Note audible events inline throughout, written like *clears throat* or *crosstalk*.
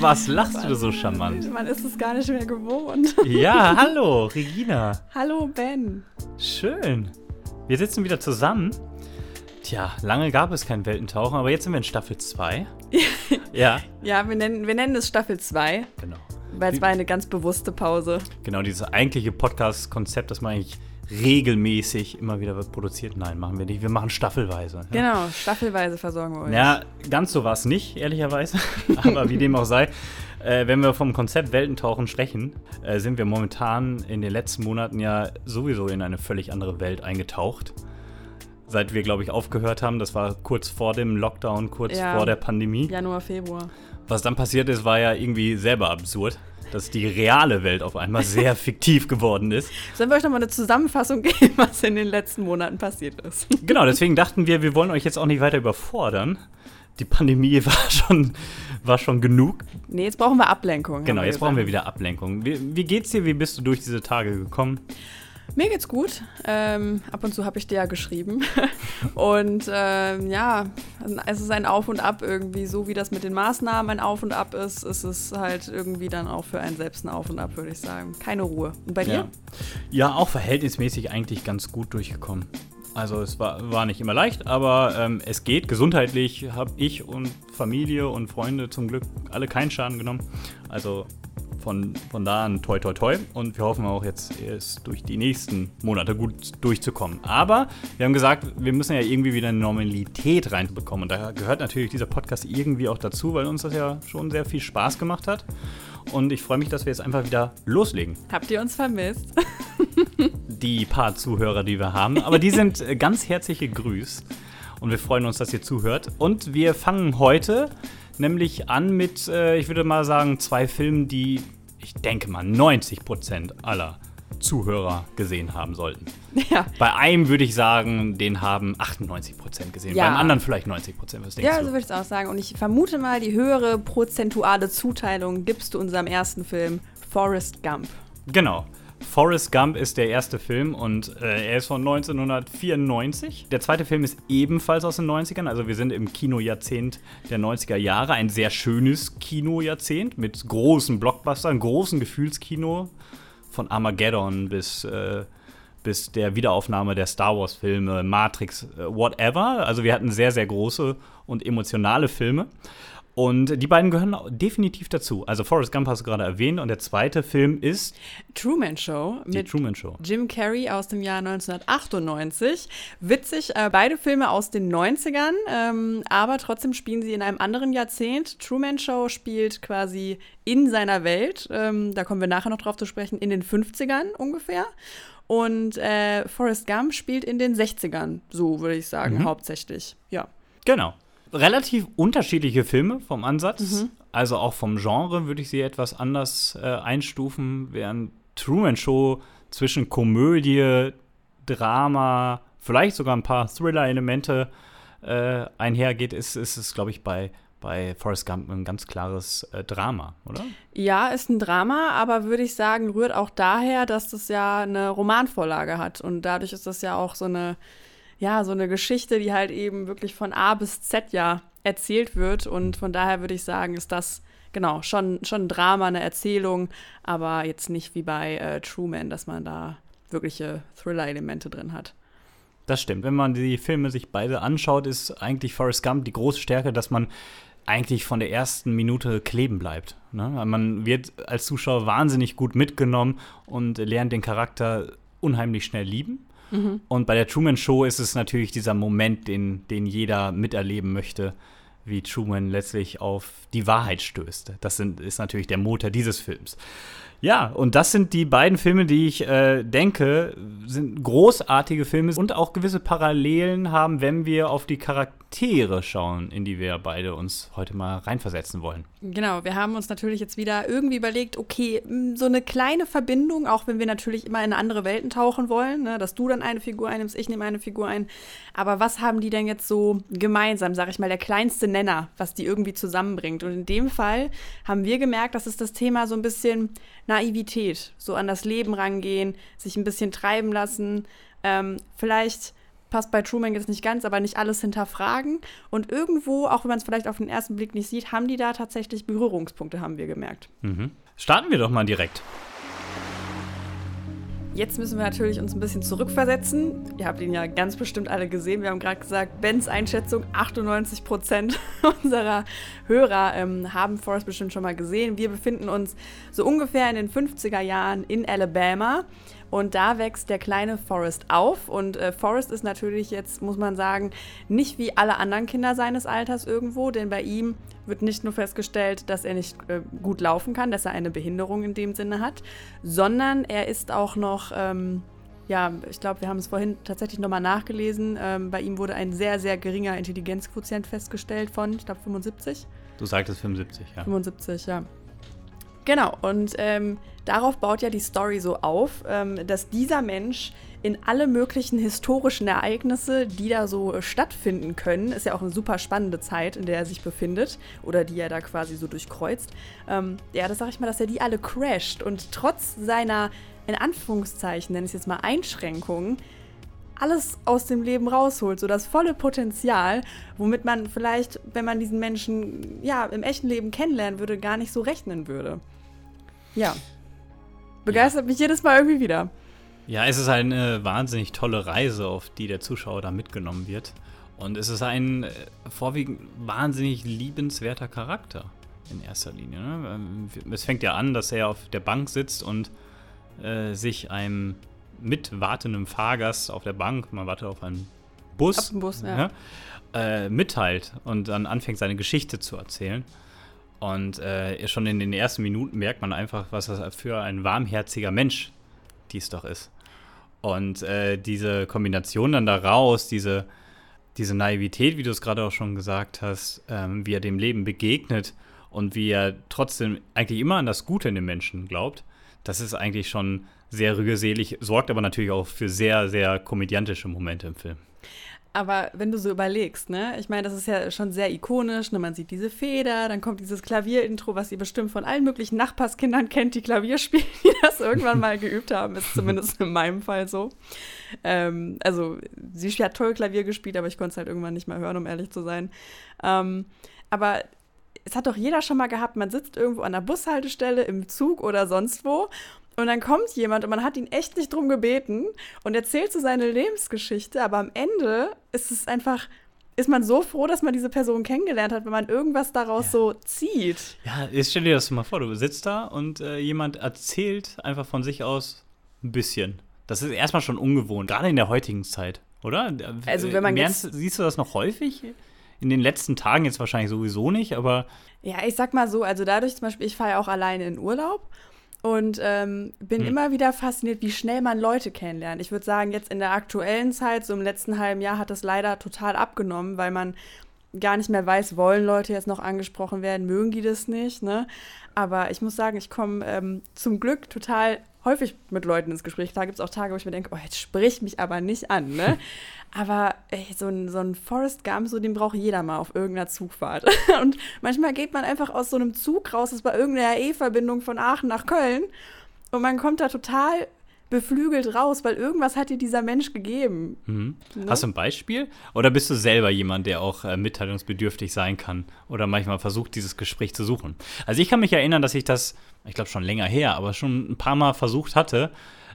Was lachst du so charmant? Man ist es gar nicht mehr gewohnt. Ja, hallo, Regina. Hallo, Ben. Schön. Wir sitzen wieder zusammen. Tja, lange gab es kein Weltentauchen, aber jetzt sind wir in Staffel 2. *laughs* ja. Ja, wir nennen, wir nennen es Staffel 2. Genau. Weil es war eine ganz bewusste Pause. Genau, dieses eigentliche Podcast-Konzept, das man eigentlich regelmäßig immer wieder wird produziert. Nein, machen wir nicht. Wir machen staffelweise. Ja. Genau, staffelweise versorgen wir euch. Ja, ganz so war es nicht, ehrlicherweise. *laughs* Aber wie dem auch sei, äh, wenn wir vom Konzept Weltentauchen sprechen, äh, sind wir momentan in den letzten Monaten ja sowieso in eine völlig andere Welt eingetaucht. Seit wir, glaube ich, aufgehört haben, das war kurz vor dem Lockdown, kurz Ja. vor der Pandemie. Januar, Februar. Was dann passiert ist, war ja irgendwie selber absurd, dass die reale Welt auf einmal sehr *laughs* fiktiv geworden ist. Sollen wir euch nochmal eine Zusammenfassung *laughs* geben, was in den letzten Monaten passiert ist? Genau, deswegen dachten wir, wir wollen euch jetzt auch nicht weiter überfordern. Die Pandemie *laughs* war schon, war schon genug. Nee, jetzt brauchen wir Ablenkung. Genau, jetzt brauchen wir wieder Ablenkung. Wie, wie geht's dir? Wie bist du durch diese Tage gekommen? Mir geht's gut. Ähm, ab und zu habe ich dir ja geschrieben. *laughs* und ähm, ja, es ist ein Auf und Ab irgendwie. So wie das mit den Maßnahmen ein Auf und Ab ist, ist es halt irgendwie dann auch für einen selbst ein Auf und Ab, würde ich sagen. Keine Ruhe. Und bei dir? Ja. ja, auch verhältnismäßig eigentlich ganz gut durchgekommen. Also es war, war nicht immer leicht, aber ähm, es geht. Gesundheitlich habe ich und Familie und Freunde zum Glück alle keinen Schaden genommen. Also von, von da an toi toi toi. Und wir hoffen auch jetzt erst durch die nächsten Monate gut durchzukommen. Aber wir haben gesagt, wir müssen ja irgendwie wieder eine Normalität reinbekommen. Und da gehört natürlich dieser Podcast irgendwie auch dazu, weil uns das ja schon sehr viel Spaß gemacht hat. Und ich freue mich, dass wir jetzt einfach wieder loslegen Habt ihr uns vermisst? *laughs* die paar Zuhörer, die wir haben. Aber die sind äh, ganz herzlich gegrüßt. Und wir freuen uns, dass ihr zuhört. Und wir fangen heute nämlich an mit, äh, ich würde mal sagen, zwei Filmen, die ich denke mal 90% aller Zuhörer gesehen haben sollten. *laughs* ja. Bei einem würde ich sagen, den haben 98% gesehen. Ja. Beim anderen vielleicht 90%. Was denkst Ja, so würde ich es auch sagen. Und ich vermute mal, die höhere prozentuale Zuteilung gibst du unserem ersten Film, Forrest Gump. Genau. Forrest Gump ist der erste Film und äh, er ist von 1994. Der zweite Film ist ebenfalls aus den 90ern, also wir sind im Kinojahrzehnt der 90er Jahre. Ein sehr schönes Kinojahrzehnt mit großen Blockbustern, großen Gefühlskino von Armageddon bis, äh, bis der Wiederaufnahme der Star Wars-Filme, Matrix, äh, whatever. Also wir hatten sehr, sehr große und emotionale Filme. Und die beiden gehören definitiv dazu. Also Forrest Gump hast du gerade erwähnt und der zweite Film ist Truman Show mit Truman Show. Jim Carrey aus dem Jahr 1998. Witzig, äh, beide Filme aus den 90ern, ähm, aber trotzdem spielen sie in einem anderen Jahrzehnt. Truman Show spielt quasi in seiner Welt, ähm, da kommen wir nachher noch drauf zu sprechen, in den 50ern ungefähr. Und äh, Forrest Gump spielt in den 60ern, so würde ich sagen, Mhm. hauptsächlich. Ja. Genau. Relativ unterschiedliche Filme vom Ansatz. Also auch vom Genre würde ich sie etwas anders äh, einstufen, während Truman Show zwischen Komödie, Drama, vielleicht sogar ein paar Thriller-Elemente äh, einhergeht, ist, ist es, glaube ich, bei, bei Forrest Gump ein ganz klares äh, Drama, oder? Ja, ist ein Drama, aber würde ich sagen, rührt auch daher, dass das ja eine Romanvorlage hat. Und dadurch ist das ja auch so eine, ja, so eine Geschichte, die halt eben wirklich von A bis Z ja erzählt wird. Und von daher würde ich sagen, ist das genau schon, schon ein Drama, eine Erzählung, aber jetzt nicht wie bei äh, Truman, dass man da wirkliche Thriller-Elemente drin hat. Das stimmt. Wenn man die Filme sich beide anschaut, ist eigentlich Forrest Gump die große Stärke, dass man eigentlich von der ersten Minute kleben bleibt. Ne? Man wird als Zuschauer wahnsinnig gut mitgenommen und lernt den Charakter unheimlich schnell lieben. Und bei der Truman Show ist es natürlich dieser Moment, den, den jeder miterleben möchte, wie Truman letztlich auf die Wahrheit stößt. Das sind, ist natürlich der Motor dieses Films. Ja, und das sind die beiden Filme, die ich äh, denke, sind großartige Filme und auch gewisse Parallelen haben, wenn wir auf die Charaktere schauen, in die wir beide uns heute mal reinversetzen wollen. Genau, wir haben uns natürlich jetzt wieder irgendwie überlegt, okay, so eine kleine Verbindung, auch wenn wir natürlich immer in andere Welten tauchen wollen, ne, dass du dann eine Figur einnimmst, ich nehme eine Figur ein. Aber was haben die denn jetzt so gemeinsam, sag ich mal, der kleinste Nenner, was die irgendwie zusammenbringt? Und in dem Fall haben wir gemerkt, dass es das Thema so ein bisschen Naivität, so an das Leben rangehen, sich ein bisschen treiben lassen, ähm, vielleicht passt bei Truman jetzt nicht ganz, aber nicht alles hinterfragen. Und irgendwo, auch wenn man es vielleicht auf den ersten Blick nicht sieht, haben die da tatsächlich Berührungspunkte, haben wir gemerkt. Mhm. Starten wir doch mal direkt. Jetzt müssen wir natürlich uns ein bisschen zurückversetzen. Ihr habt ihn ja ganz bestimmt alle gesehen. Wir haben gerade gesagt, Bens Einschätzung, 98 Prozent *laughs* unserer Hörer ähm, haben Forrest bestimmt schon mal gesehen. Wir befinden uns so ungefähr in den 50er Jahren in Alabama. Und da wächst der kleine Forrest auf. Und äh, Forrest ist natürlich jetzt, muss man sagen, nicht wie alle anderen Kinder seines Alters irgendwo, denn bei ihm wird nicht nur festgestellt, dass er nicht äh, gut laufen kann, dass er eine Behinderung in dem Sinne hat, sondern er ist auch noch, ähm, ja, ich glaube, wir haben es vorhin tatsächlich nochmal nachgelesen. Ähm, bei ihm wurde ein sehr, sehr geringer Intelligenzquotient festgestellt von, ich glaube, 75. Du sagtest 75, ja. 75, ja. Genau, und ähm, darauf baut ja die Story so auf, ähm, dass dieser Mensch in alle möglichen historischen Ereignisse, die da so äh, stattfinden können, ist ja auch eine super spannende Zeit, in der er sich befindet oder die er da quasi so durchkreuzt. Ähm, ja, das sage ich mal, dass er die alle crasht und trotz seiner, in Anführungszeichen, nenne ich es jetzt mal Einschränkungen, alles aus dem Leben rausholt, so das volle Potenzial, womit man vielleicht, wenn man diesen Menschen ja im echten Leben kennenlernen würde, gar nicht so rechnen würde. Ja. Begeistert ja. mich jedes Mal irgendwie wieder. Ja, es ist eine wahnsinnig tolle Reise, auf die der Zuschauer da mitgenommen wird. Und es ist ein äh, vorwiegend wahnsinnig liebenswerter Charakter in erster Linie. Ne? Ähm, es fängt ja an, dass er auf der Bank sitzt und äh, sich einem mitwartendem Fahrgast auf der Bank, man wartet auf einen Bus, auf Bus ja. äh, mitteilt und dann anfängt, seine Geschichte zu erzählen. Und äh, schon in den ersten Minuten merkt man einfach, was das für ein warmherziger Mensch dies doch ist. Und äh, diese Kombination dann daraus, diese, diese Naivität, wie du es gerade auch schon gesagt hast, ähm, wie er dem Leben begegnet und wie er trotzdem eigentlich immer an das Gute in den Menschen glaubt, das ist eigentlich schon sehr rührselig, sorgt aber natürlich auch für sehr, sehr komödiantische Momente im Film. Aber wenn du so überlegst, ne, ich meine, das ist ja schon sehr ikonisch, ne, man sieht diese Feder, dann kommt dieses Klavierintro, was ihr bestimmt von allen möglichen Nachbarskindern kennt, die Klavier spielen, die das irgendwann mal geübt haben, ist zumindest in meinem Fall so. Ähm, also, sie hat toll Klavier gespielt, aber ich konnte es halt irgendwann nicht mehr hören, um ehrlich zu sein. Ähm, aber es hat doch jeder schon mal gehabt, man sitzt irgendwo an der Bushaltestelle, im Zug oder sonst wo und dann kommt jemand und man hat ihn echt nicht drum gebeten und erzählt so seine Lebensgeschichte, aber am Ende ist es einfach, ist man so froh, dass man diese Person kennengelernt hat, wenn man irgendwas daraus ja. so zieht. Ja, jetzt stell dir das mal vor, du sitzt da und äh, jemand erzählt einfach von sich aus ein bisschen. Das ist erstmal schon ungewohnt, gerade in der heutigen Zeit, oder? Also wenn man Ernst, siehst du das noch häufig? In den letzten Tagen jetzt wahrscheinlich sowieso nicht, aber ja, ich sag mal so, also dadurch zum Beispiel, ich fahre ja auch alleine in Urlaub und ähm, bin hm. immer wieder fasziniert, wie schnell man Leute kennenlernt. Ich würde sagen, jetzt in der aktuellen Zeit, so im letzten halben Jahr, hat das leider total abgenommen, weil man gar nicht mehr weiß, wollen Leute jetzt noch angesprochen werden, mögen die das nicht, ne? Aber ich muss sagen, ich komme ähm, zum Glück total häufig mit Leuten ins Gespräch. Da gibt es auch Tage, wo ich mir denke, oh, jetzt sprich mich aber nicht an, ne? *laughs* aber ey, so ein, so ein Forest Gump, so den braucht jeder mal auf irgendeiner Zugfahrt. *laughs* Und manchmal geht man einfach aus so einem Zug raus, das ist bei irgendeiner E-Verbindung von Aachen nach Köln. Und man kommt da total beflügelt raus, weil irgendwas hat dir dieser Mensch gegeben. Mhm. Ne? Hast du ein Beispiel? Oder bist du selber jemand, der auch äh, mitteilungsbedürftig sein kann oder manchmal versucht, dieses Gespräch zu suchen? Also ich kann mich erinnern, dass ich das, ich glaube schon länger her, aber schon ein paar Mal versucht hatte,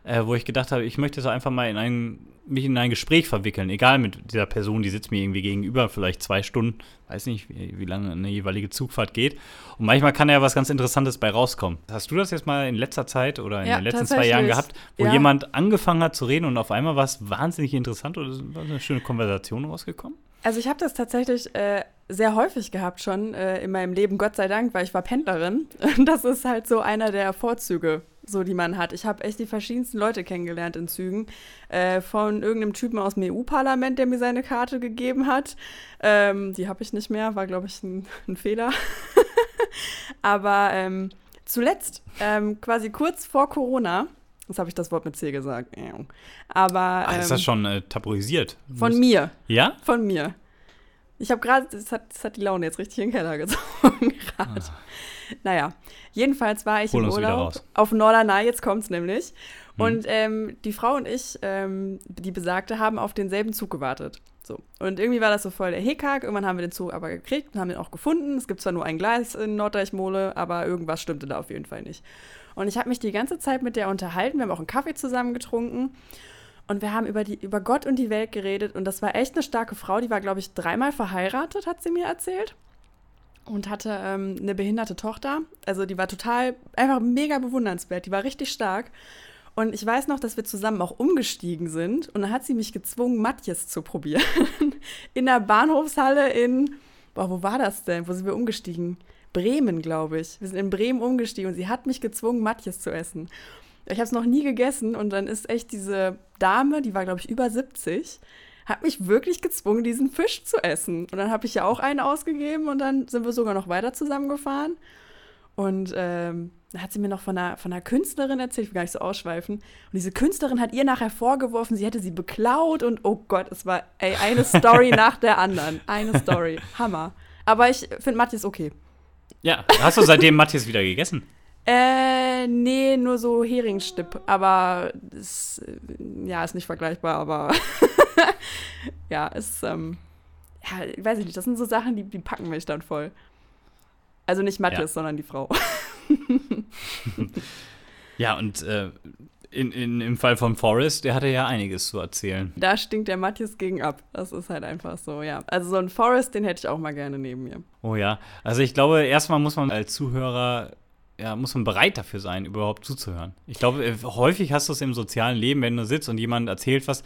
äh, wo ich gedacht habe, ich möchte so einfach mal in ein, mich in ein Gespräch verwickeln, egal mit dieser Person, die sitzt mir irgendwie gegenüber, vielleicht zwei Stunden, weiß nicht, wie, wie lange eine jeweilige Zugfahrt geht. Und manchmal kann ja was ganz Interessantes bei rauskommen. Hast du das jetzt mal in letzter Zeit oder in ja, den letzten zwei Jahren gehabt, wo ja. jemand angefangen hat zu reden und auf einmal war es wahnsinnig interessant oder war eine schöne Konversation rausgekommen? Also ich habe das tatsächlich äh, sehr häufig gehabt schon äh, in meinem Leben, Gott sei Dank, weil ich war Pendlerin. *laughs* Das ist halt so einer der Vorzüge so die man hat. Ich habe echt die verschiedensten Leute kennengelernt in Zügen. Äh, von irgendeinem Typen aus dem EU-Parlament, der mir seine Karte gegeben hat. Ähm, die habe ich nicht mehr, war, glaube ich, ein, *laughs* ein, Fehler. *laughs* Aber ähm, zuletzt, ähm, quasi kurz vor Corona, Jetzt habe ich das Wort mit C gesagt. Aber. Ach, ist das ähm, schon äh, tabuisiert? Von mir. Ja? Von mir. Ich habe gerade, das hat, das hat die Laune jetzt richtig in den Keller gezogen *laughs* gerade. Ah. *laughs* Naja, jedenfalls war ich Hol im Urlaub auf Norderney, jetzt kommt es nämlich. Hm. Und ähm, die Frau und ich, ähm, die Besagte, haben auf denselben Zug gewartet. So. Und irgendwie war das so voll der Hickhack. Irgendwann haben wir den Zug aber gekriegt und haben den auch gefunden. Es gibt zwar nur ein Gleis in Norddeich-Mole, aber irgendwas stimmte da auf jeden Fall nicht. Und ich habe mich die ganze Zeit mit der unterhalten. Wir haben auch einen Kaffee zusammen getrunken. Und wir haben über, die, über Gott und die Welt geredet. Und das war echt eine starke Frau. Die war, glaube ich, dreimal verheiratet, hat sie mir erzählt. Und hatte ähm, eine behinderte Tochter. Also die war total, einfach mega bewundernswert. Die war richtig stark. Und ich weiß noch, dass wir zusammen auch umgestiegen sind. Und dann hat sie mich gezwungen, Matjes zu probieren. *laughs* in der Bahnhofshalle in, boah, wo war das denn? Wo sind wir umgestiegen? Bremen, glaube ich. Wir sind in Bremen umgestiegen und sie hat mich gezwungen, Matjes zu essen. Ich habe es noch nie gegessen und dann ist echt diese Dame, die war, glaube ich, über 70, hat mich wirklich gezwungen, diesen Fisch zu essen. Und dann habe ich ja auch einen ausgegeben und dann sind wir sogar noch weiter zusammengefahren. Und ähm, da hat sie mir noch von einer, von einer Künstlerin erzählt, ich will gar nicht so ausschweifen. Und diese Künstlerin hat ihr nachher vorgeworfen, sie hätte sie beklaut und oh Gott, es war ey, eine Story *laughs* nach der anderen. Eine Story. Hammer. Aber ich finde Matthias okay. Ja, hast du seitdem Matthias wieder gegessen? Äh, nee, nur so Heringsstipp. Aber ist, ja, ist nicht vergleichbar, aber *laughs* *laughs* ja, ist, ähm, ja, weiß ich nicht, das sind so Sachen, die, die packen mich dann voll. Also nicht Matthias, ja. sondern die Frau. *laughs* *laughs* ja, und äh, in, in, im Fall von Forrest, der hatte ja einiges zu erzählen. Da stinkt der Matthias gegen ab. Das ist halt einfach so, ja. Also so ein Forrest, den hätte ich auch mal gerne neben mir. Oh ja. Also ich glaube, erstmal muss man als Zuhörer ja, muss man bereit dafür sein, überhaupt zuzuhören. Ich glaube, häufig hast du es im sozialen Leben, wenn du sitzt und jemand erzählt was,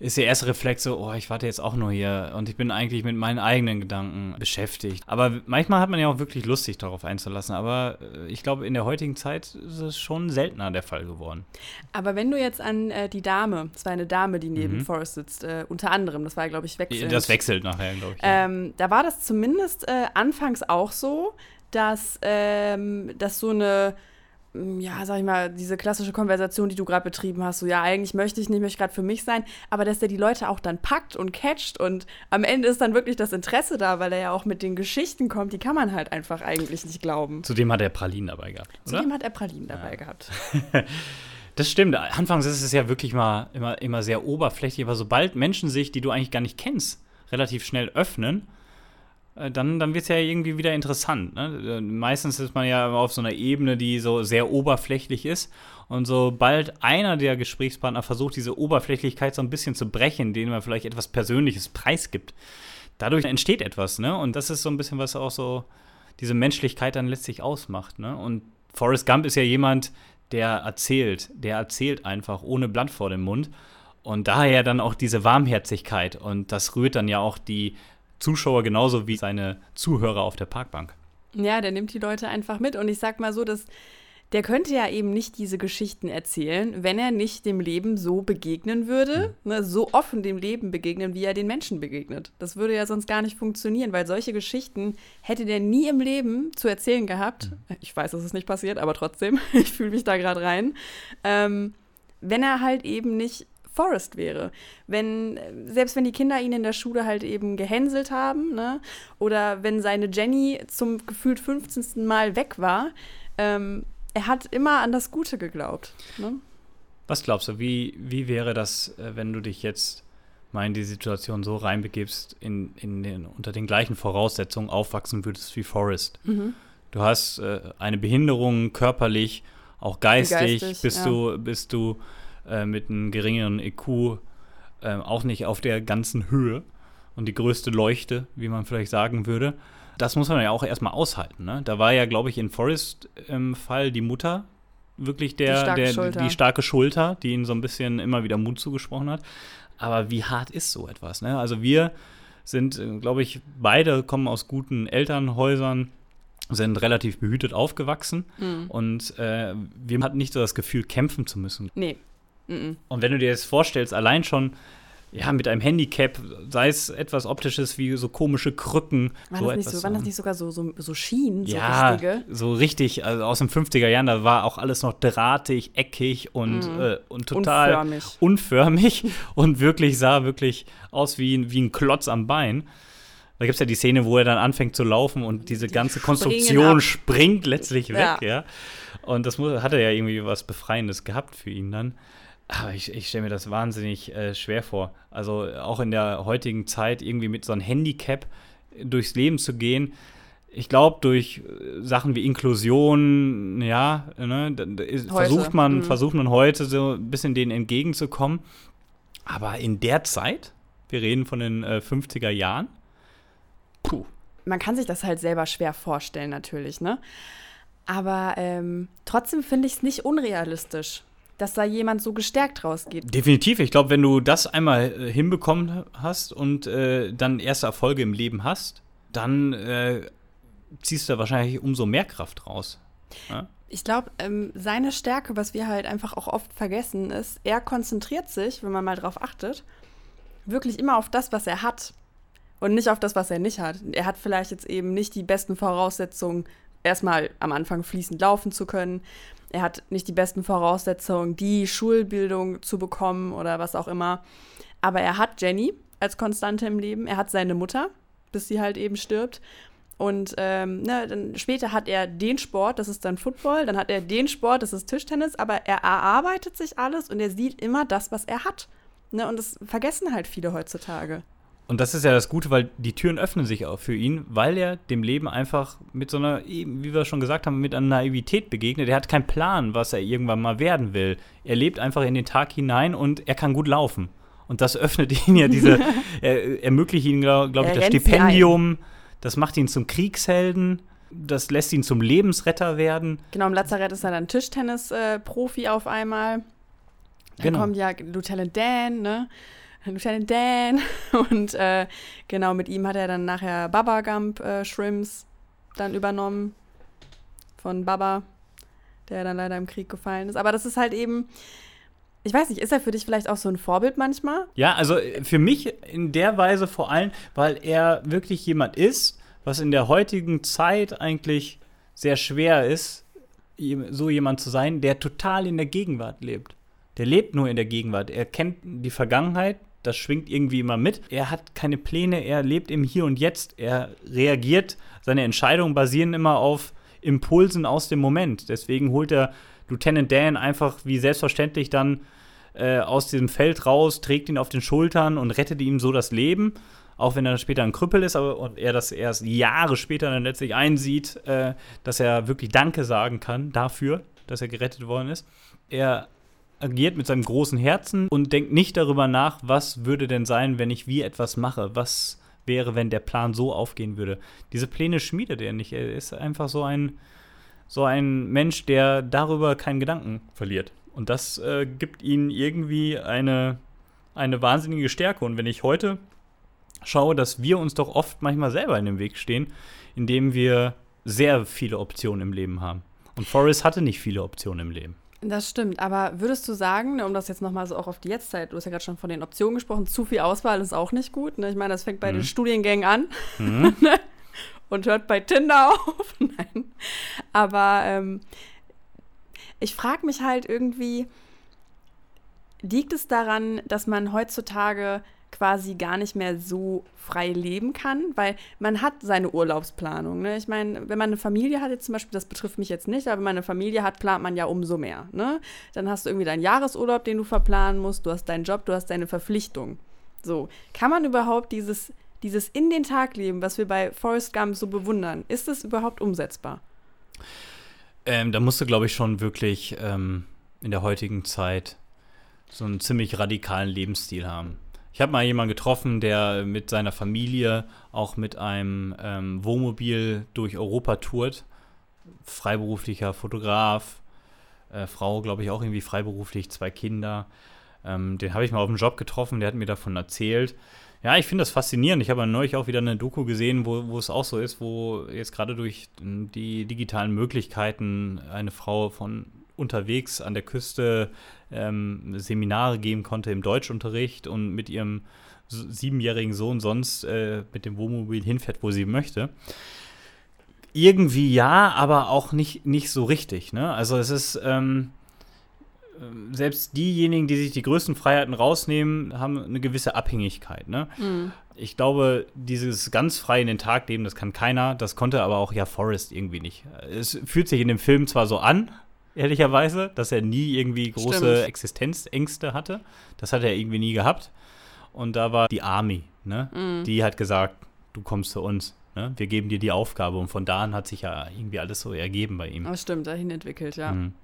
ist der erste Reflex so, oh, ich warte jetzt auch nur hier und ich bin eigentlich mit meinen eigenen Gedanken beschäftigt. Aber manchmal hat man ja auch wirklich Lust, sich darauf einzulassen. Aber äh, ich glaube, in der heutigen Zeit ist es schon seltener der Fall geworden. Aber wenn du jetzt an äh, die Dame, es war eine Dame, die neben mhm. Forrest sitzt, äh, unter anderem, das war, glaube ich, wechselnd. Das wechselt nachher, glaube ich. Ja. Ähm, da war das zumindest äh, anfangs auch so, dass, ähm, dass so eine, ja, sag ich mal, diese klassische Konversation, die du gerade betrieben hast, so, ja, eigentlich möchte ich nicht, möchte gerade für mich sein, aber dass der die Leute auch dann packt und catcht und am Ende ist dann wirklich das Interesse da, weil er ja auch mit den Geschichten kommt, die kann man halt einfach eigentlich nicht glauben. Zudem hat er Pralinen dabei gehabt, oder? Zudem hat er Pralinen dabei ja. gehabt. *laughs* Das stimmt. Anfangs ist es ja wirklich mal immer, immer sehr oberflächlich, aber sobald Menschen sich, die du eigentlich gar nicht kennst, relativ schnell öffnen, dann, dann wird es ja irgendwie wieder interessant. Ne? Äh, meistens ist man ja auf so einer Ebene, die so sehr oberflächlich ist. Und sobald einer der Gesprächspartner versucht, diese Oberflächlichkeit so ein bisschen zu brechen, indem er vielleicht etwas Persönliches preisgibt, dadurch entsteht etwas. Ne? Und das ist so ein bisschen, was auch so diese Menschlichkeit dann letztlich ausmacht. Ne? Und Forrest Gump ist ja jemand, der erzählt, der erzählt einfach ohne Blatt vor dem Mund. Und daher dann auch diese Warmherzigkeit. Und das rührt dann ja auch die Zuschauer genauso wie seine Zuhörer auf der Parkbank. Ja, der nimmt die Leute einfach mit. Und ich sag mal so, dass der könnte ja eben nicht diese Geschichten erzählen, wenn er nicht dem Leben so begegnen würde, mhm. ne, so offen dem Leben begegnen, wie er den Menschen begegnet. Das würde ja sonst gar nicht funktionieren, weil solche Geschichten hätte der nie im Leben zu erzählen gehabt. Mhm. Ich weiß, dass es nicht passiert, aber trotzdem, *laughs* ich fühle mich da gerade rein. Ähm, wenn er halt eben nicht Forest wäre. Wenn, selbst wenn die Kinder ihn in der Schule halt eben gehänselt haben, ne? Oder wenn seine Jenny zum gefühlt 15. Mal weg war, ähm, er hat immer an das Gute geglaubt. Ne? Was glaubst du, wie, wie wäre das, äh, wenn du dich jetzt mal in die Situation so reinbegibst, in, in den, unter den gleichen Voraussetzungen aufwachsen würdest wie Forrest? Mhm. Du hast äh, eine Behinderung körperlich, auch geistig, geistig bist, ja. du, bist du äh, mit einem geringeren EQ äh, auch nicht auf der ganzen Höhe und die größte Leuchte, wie man vielleicht sagen würde. Das muss man ja auch erstmal aushalten. Ne? Da war ja, glaube ich, in Forrest im Fall die Mutter wirklich der, die starke, der, Schulter. die starke Schulter, die ihn so ein bisschen immer wieder Mut zugesprochen hat. Aber wie hart ist so etwas? Ne? Also wir sind, äh, glaube ich, beide kommen aus guten Elternhäusern, sind relativ behütet aufgewachsen mhm. und äh, wir hatten nicht so das Gefühl, kämpfen zu müssen. Nee, und wenn du dir das vorstellst, allein schon ja, mit einem Handicap, sei es etwas Optisches wie so komische Krücken. War, so das, nicht so, waren das nicht sogar so, so, so Schienen, so ja, richtige? so richtig. Also aus den 50er Jahren, da war auch alles noch drahtig, eckig und, mhm. äh, und total unförmig, unförmig *laughs* und wirklich sah wirklich aus wie, wie ein Klotz am Bein. Da gibt es ja die Szene, wo er dann anfängt zu laufen und diese die ganze *laughs* Konstruktion springt letztlich weg, ja. Und das muss, hat er ja irgendwie was Befreiendes gehabt für ihn dann. Aber ich, ich stelle mir das wahnsinnig äh, schwer vor. Also auch in der heutigen Zeit irgendwie mit so einem Handicap durchs Leben zu gehen. Ich glaube, durch äh, Sachen wie Inklusion, ja, ne, versucht, man, mhm. versucht man heute so ein bisschen denen entgegenzukommen. Aber in der Zeit, wir reden von den äh, 50er Jahren, puh. Man kann sich das halt selber schwer vorstellen, natürlich, ne? Aber ähm, trotzdem finde ich es nicht unrealistisch, dass da jemand so gestärkt rausgeht. Definitiv. Ich glaube, wenn du das einmal äh, hinbekommen hast und äh, dann erste Erfolge im Leben hast, dann äh, ziehst du da wahrscheinlich umso mehr Kraft raus. Ja? Ich glaube, ähm, seine Stärke, was wir halt einfach auch oft vergessen, ist, er konzentriert sich, wenn man mal drauf achtet, wirklich immer auf das, was er hat und nicht auf das, was er nicht hat. Er hat vielleicht jetzt eben nicht die besten Voraussetzungen, erstmal am Anfang fließend laufen zu können. Er hat nicht die besten Voraussetzungen, die Schulbildung zu bekommen oder was auch immer. Aber er hat Jenny als Konstante im Leben. Er hat seine Mutter, bis sie halt eben stirbt. Und ähm, ne, dann später hat er den Sport, das ist dann Football, dann hat er den Sport, das ist Tischtennis, aber er erarbeitet sich alles und er sieht immer das, was er hat. Ne, und das vergessen halt viele heutzutage. Und das ist ja das Gute, weil die Türen öffnen sich auch für ihn, weil er dem Leben einfach mit so einer, wie wir schon gesagt haben, mit einer Naivität begegnet. Er hat keinen Plan, was er irgendwann mal werden will. Er lebt einfach in den Tag hinein und er kann gut laufen. Und das öffnet ihn ja diese, *laughs* er, ermöglicht ihn, glaube glaub ich, das Stipendium. Das macht ihn zum Kriegshelden. Das lässt ihn zum Lebensretter werden. Genau, im Lazarett ist er dann Tischtennis-Profi äh, auf einmal. Dann genau. kommt ja Lieutenant Dan, ne? Lieutenant Dan. *laughs* Und äh, genau, mit ihm hat er dann nachher Baba Gump äh, Shrimps dann übernommen. Von Baba, der dann leider im Krieg gefallen ist. Aber das ist halt eben. Ich weiß nicht, ist er für dich vielleicht auch so ein Vorbild manchmal? Ja, also äh, für mich in der Weise vor allem, weil er wirklich jemand ist, was in der heutigen Zeit eigentlich sehr schwer ist, so jemand zu sein, der total in der Gegenwart lebt. Der lebt nur in der Gegenwart. Er kennt die Vergangenheit, das schwingt irgendwie immer mit. Er hat keine Pläne, er lebt im Hier und Jetzt. Er reagiert, seine Entscheidungen basieren immer auf Impulsen aus dem Moment. Deswegen holt er Lieutenant Dan einfach wie selbstverständlich dann äh, aus diesem Feld raus, trägt ihn auf den Schultern und rettet ihm so das Leben. Auch wenn er später ein Krüppel ist, aber und er das erst Jahre später dann letztlich einsieht, äh, dass er wirklich Danke sagen kann dafür, dass er gerettet worden ist. Er agiert mit seinem großen Herzen und denkt nicht darüber nach, was würde denn sein, wenn ich wie etwas mache, was wäre, wenn der Plan so aufgehen würde. Diese Pläne schmiedet er nicht. Er ist einfach so ein, so ein Mensch, der darüber keinen Gedanken verliert. Und das äh, gibt ihm irgendwie eine, eine wahnsinnige Stärke. Und wenn ich heute schaue, dass wir uns doch oft manchmal selber in den Weg stehen, indem wir sehr viele Optionen im Leben haben. Und Forrest hatte nicht viele Optionen im Leben. Das stimmt, aber würdest du sagen, ne, um das jetzt nochmal so auch auf die Jetztzeit, du hast ja gerade schon von den Optionen gesprochen, zu viel Auswahl ist auch nicht gut. Ne? Ich meine, das fängt bei mhm. den Studiengängen an mhm. *laughs* Ne? und hört bei Tinder *laughs* auf. Nein. Aber ähm, ich frage mich halt irgendwie, liegt es daran, dass man heutzutage quasi gar nicht mehr so frei leben kann, weil man hat seine Urlaubsplanung. Ne? Ich meine, wenn man eine Familie hat, jetzt zum Beispiel, das betrifft mich jetzt nicht, aber wenn man eine Familie hat, plant man ja umso mehr. Ne? Dann hast du irgendwie deinen Jahresurlaub, den du verplanen musst, du hast deinen Job, du hast deine Verpflichtung. So, kann man überhaupt dieses, dieses in den Tag leben, was wir bei Forrest Gump so bewundern, ist das überhaupt umsetzbar? Ähm, da musst du, glaube ich, schon wirklich ähm, in der heutigen Zeit so einen ziemlich radikalen Lebensstil haben. Ich habe mal jemanden getroffen, der mit seiner Familie auch mit einem ähm, Wohnmobil durch Europa tourt. Freiberuflicher Fotograf, äh, Frau, glaube ich, auch irgendwie freiberuflich, zwei Kinder. Ähm, den habe ich mal auf dem Job getroffen, der hat mir davon erzählt. Ja, ich finde das faszinierend. Ich habe neulich auch wieder eine Doku gesehen, wo, es auch so ist, wo jetzt gerade durch die digitalen Möglichkeiten eine Frau von unterwegs an der Küste ähm, Seminare geben konnte im Deutschunterricht und mit ihrem siebenjährigen Sohn sonst äh, mit dem Wohnmobil hinfährt, wo sie möchte. Irgendwie ja, aber auch nicht, nicht so richtig. Ne? Also es ist ähm, selbst diejenigen, die sich die größten Freiheiten rausnehmen, haben eine gewisse Abhängigkeit. Ne? Mhm. ich glaube, dieses ganz frei in den Tag leben, das kann keiner. Das konnte aber auch ja Forrest irgendwie nicht. Es fühlt sich in dem Film zwar so an, ehrlicherweise, dass er nie irgendwie große Stimmt. Existenzängste hatte. Das hat er irgendwie nie gehabt. Und da war die Army, ne? Mhm. Die hat gesagt, du kommst zu uns. Ne? Wir geben dir die Aufgabe. Und von da an hat sich ja irgendwie alles so ergeben bei ihm. Das stimmt, dahin entwickelt, ja. Mhm.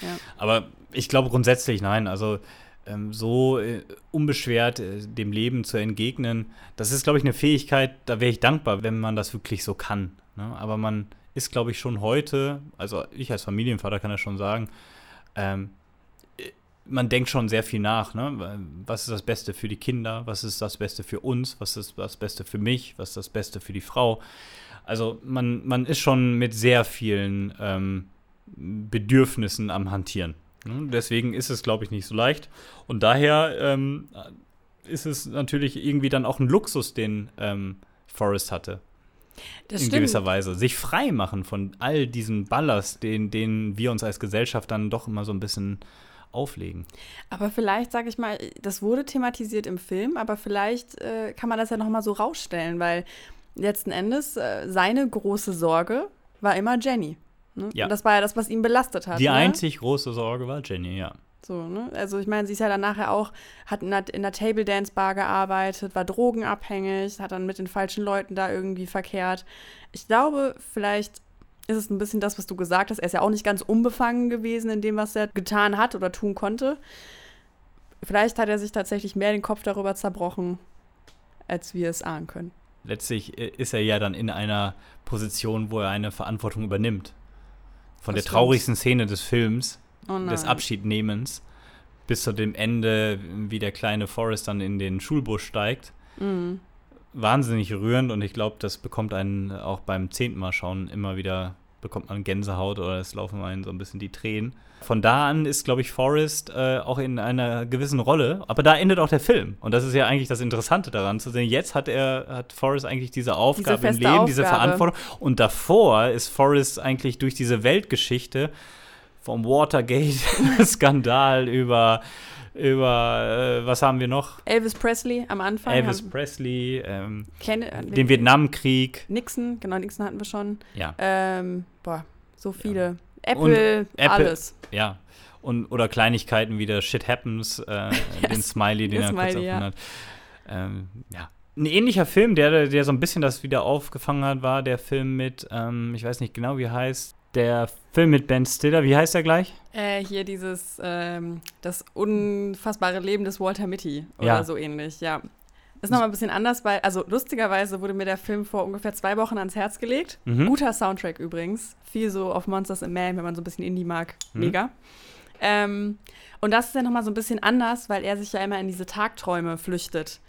ja. Aber ich glaube grundsätzlich nein. Also ähm, so äh, unbeschwert äh, dem Leben zu entgegnen, das ist, glaube ich, eine Fähigkeit, da wäre ich dankbar, wenn man das wirklich so kann. Ne? Aber man ist, glaube ich, schon heute, also ich als Familienvater kann das schon sagen, ähm, äh, man denkt schon sehr viel nach. Ne? Was ist das Beste für die Kinder? Was ist das Beste für uns? Was ist das Beste für mich? Was ist das Beste für die Frau? Also man, man ist schon mit sehr vielen ähm, Bedürfnissen am Hantieren. Ne? Deswegen ist es, glaube ich, nicht so leicht. Und daher ähm, ist es natürlich irgendwie dann auch ein Luxus, den ähm, Forrest hatte. Das in stimmt. gewisser Weise. Sich frei machen von all diesem Ballast, den, den wir uns als Gesellschaft dann doch immer so ein bisschen auflegen. Aber vielleicht, sage ich mal, das wurde thematisiert im Film, aber vielleicht äh, kann man das ja noch mal so rausstellen, weil letzten Endes äh, seine große Sorge war immer Jenny. Ne? Ja. Und das war ja das, was ihn belastet hat. Die ne? einzig große Sorge war Jenny, ja. So, ne? Also ich meine, sie ist ja dann nachher auch, hat in der, in der Table Dance Bar gearbeitet, war drogenabhängig, hat dann mit den falschen Leuten da irgendwie verkehrt. Ich glaube, vielleicht ist es ein bisschen das, was du gesagt hast. Er ist ja auch nicht ganz unbefangen gewesen in dem, was er getan hat oder tun konnte. Vielleicht hat er sich tatsächlich mehr den Kopf darüber zerbrochen, als wir es ahnen können. Letztlich äh, ist er ja dann in einer Position, wo er eine Verantwortung übernimmt. Von Das der traurigsten Szene des Films, Oh des. Abschiednehmens, bis zu dem Ende, wie der kleine Forrest dann in den Schulbus steigt. Mhm. wahnsinnig rührend und ich glaube, das bekommt einen auch beim zehnten Mal schauen immer wieder, bekommt man Gänsehaut oder es laufen einen so ein bisschen die Tränen. Von da an ist, glaube ich, Forrest äh, auch in einer gewissen Rolle, aber da endet auch der Film. Und das ist ja eigentlich das Interessante daran zu sehen. Jetzt hat er, hat Forrest eigentlich diese Aufgabe im feste Leben, diese Aufgabe. Verantwortung. Und davor ist Forrest eigentlich durch diese Weltgeschichte vom Watergate-Skandal *laughs* über, über äh, was haben wir noch? Elvis Presley am Anfang. Elvis Presley, ähm, Ken- den Vietnamkrieg. Nixon, genau, Nixon hatten wir schon. Ja, Ähm, boah, so viele. Apple, Und Apple- alles. ja. Und, oder Kleinigkeiten wie der Shit Happens, äh, *laughs* den Smiley, den er kurz Smiley, ja. erfunden hat. Ähm, ja. Ein ähnlicher Film, der, der so ein bisschen das wieder aufgefangen hat, war der Film mit, ähm, ich weiß nicht genau, wie heißt, der Film mit Ben Stiller, wie heißt der gleich? Äh, hier dieses, ähm, das unfassbare Leben des Walter Mitty oder Ja. so ähnlich, ja. Ist nochmal ein bisschen anders, weil, also lustigerweise wurde mir der Film vor ungefähr zwei Wochen ans Herz gelegt. Mhm. Guter Soundtrack übrigens. Viel so auf Monsters and Man, wenn man so ein bisschen Indie mag. Mhm. Mega. Ähm, und das ist ja nochmal so ein bisschen anders, weil er sich ja immer in diese Tagträume flüchtet,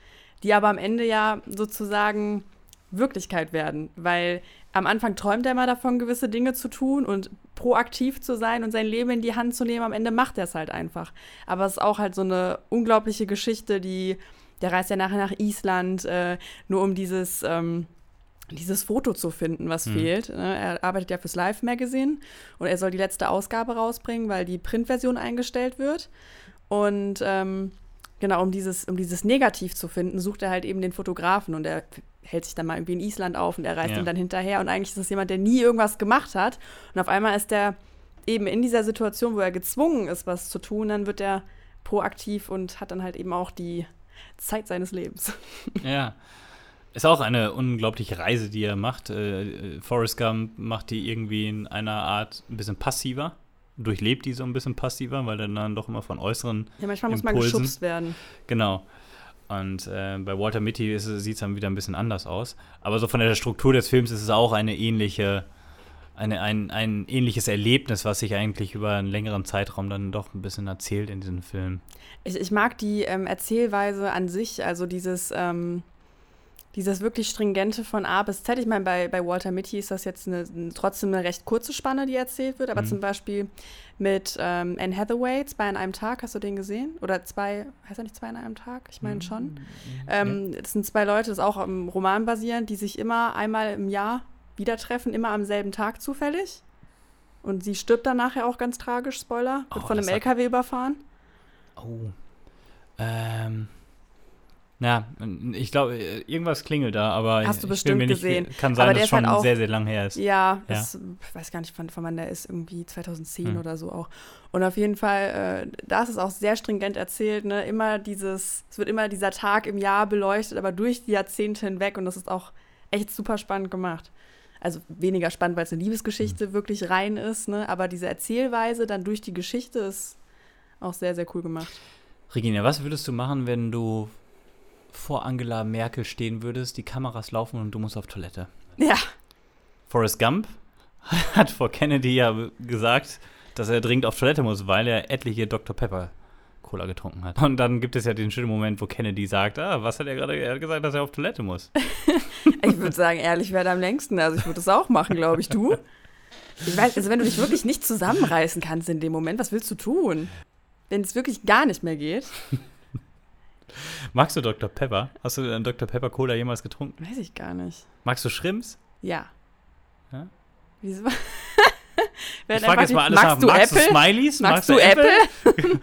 die aber am Ende ja sozusagen Wirklichkeit werden, weil am Anfang träumt er immer davon, gewisse Dinge zu tun und proaktiv zu sein und sein Leben in die Hand zu nehmen. Am Ende macht er es halt einfach. Aber es ist auch halt so eine unglaubliche Geschichte, die, der reist ja nachher nach Island, äh, nur um dieses, ähm, dieses Foto zu finden, was Mhm. fehlt. Ne? Er arbeitet ja fürs Live Magazine und er soll die letzte Ausgabe rausbringen, weil die Printversion eingestellt wird. Und ähm, genau, um dieses, um dieses Negativ zu finden, sucht er halt eben den Fotografen und er hält sich dann mal irgendwie in Island auf und er reist Ja. ihm dann hinterher. Und eigentlich ist es jemand, der nie irgendwas gemacht hat. Und auf einmal ist er eben in dieser Situation, wo er gezwungen ist, was zu tun, dann wird er proaktiv und hat dann halt eben auch die Zeit seines Lebens. *laughs* Ja. Ist auch eine unglaubliche Reise, die er macht. Äh, Forrest Gump macht die irgendwie in einer Art ein bisschen passiver, durchlebt die so ein bisschen passiver, weil er dann doch immer von äußeren Ja, manchmal muss man Impulsen. geschubst werden. Genau. Und äh, bei Walter Mitty sieht es dann wieder ein bisschen anders aus. Aber so von der Struktur des Films ist es auch eine ähnliche, eine, ein, ein ähnliches Erlebnis, was sich eigentlich über einen längeren Zeitraum dann doch ein bisschen erzählt in diesem Film. Ich, ich mag die ähm, Erzählweise an sich, also dieses, ähm, dieses wirklich stringente von A bis Z. Ich meine, bei, bei Walter Mitty ist das jetzt eine, trotzdem eine recht kurze Spanne, die erzählt wird, aber Mhm. zum Beispiel mit ähm, Anne Hathaway, zwei an einem Tag, hast du den gesehen? Oder zwei, heißt er nicht zwei an einem Tag? Ich meine schon. Ähm, Das sind zwei Leute, das ist auch am Roman basierend, die sich immer einmal im Jahr wieder treffen, immer am selben Tag zufällig. Und sie stirbt dann nachher auch ganz tragisch, Spoiler, wird Oh, von einem LKW überfahren. Oh. Ähm. Ja, ich glaube, irgendwas klingelt da, aber Hast du ich bestimmt bin mir nicht, gesehen. Kann sein, Aber dass es ist halt schon auch- sehr, sehr lang her ist. Ja, Ja. das, ich weiß gar nicht, von, von wann der ist, irgendwie 2010 Hm. oder so auch. Und auf jeden Fall, äh, da ist es auch sehr stringent erzählt, ne? Immer dieses, es wird immer dieser Tag im Jahr beleuchtet, aber durch die Jahrzehnte hinweg und das ist auch echt super spannend gemacht. Also weniger spannend, weil es eine Liebesgeschichte Hm. wirklich rein ist, ne? Aber diese Erzählweise dann durch die Geschichte ist auch sehr, sehr cool gemacht. Regina, was würdest du machen, wenn du vor Angela Merkel stehen würdest, die Kameras laufen und du musst auf Toilette? Ja, Forrest Gump *laughs* hat vor Kennedy ja gesagt, dass er dringend auf Toilette muss, weil er etliche Dr. Pepper Cola getrunken hat. Und dann gibt es ja den schönen Moment, wo Kennedy sagt, ah, was hat er gerade? Er hat gesagt, dass er auf Toilette muss. *laughs* ich würde sagen, ehrlich wäre am längsten. Also ich würde das auch machen, glaube ich. Du? Ich weiß, also wenn du dich wirklich nicht zusammenreißen kannst in dem Moment, was willst du tun? Wenn es wirklich gar nicht mehr geht, Magst du Dr. Pepper? Hast du einen Dr. Pepper Cola jemals getrunken? weiß ich gar nicht. Magst du Shrimps? Ja. Ja? Wieso? *laughs* Ich frage jetzt mal alles magst nach. Du magst Apple? du Smileys? Magst du Apple? *laughs*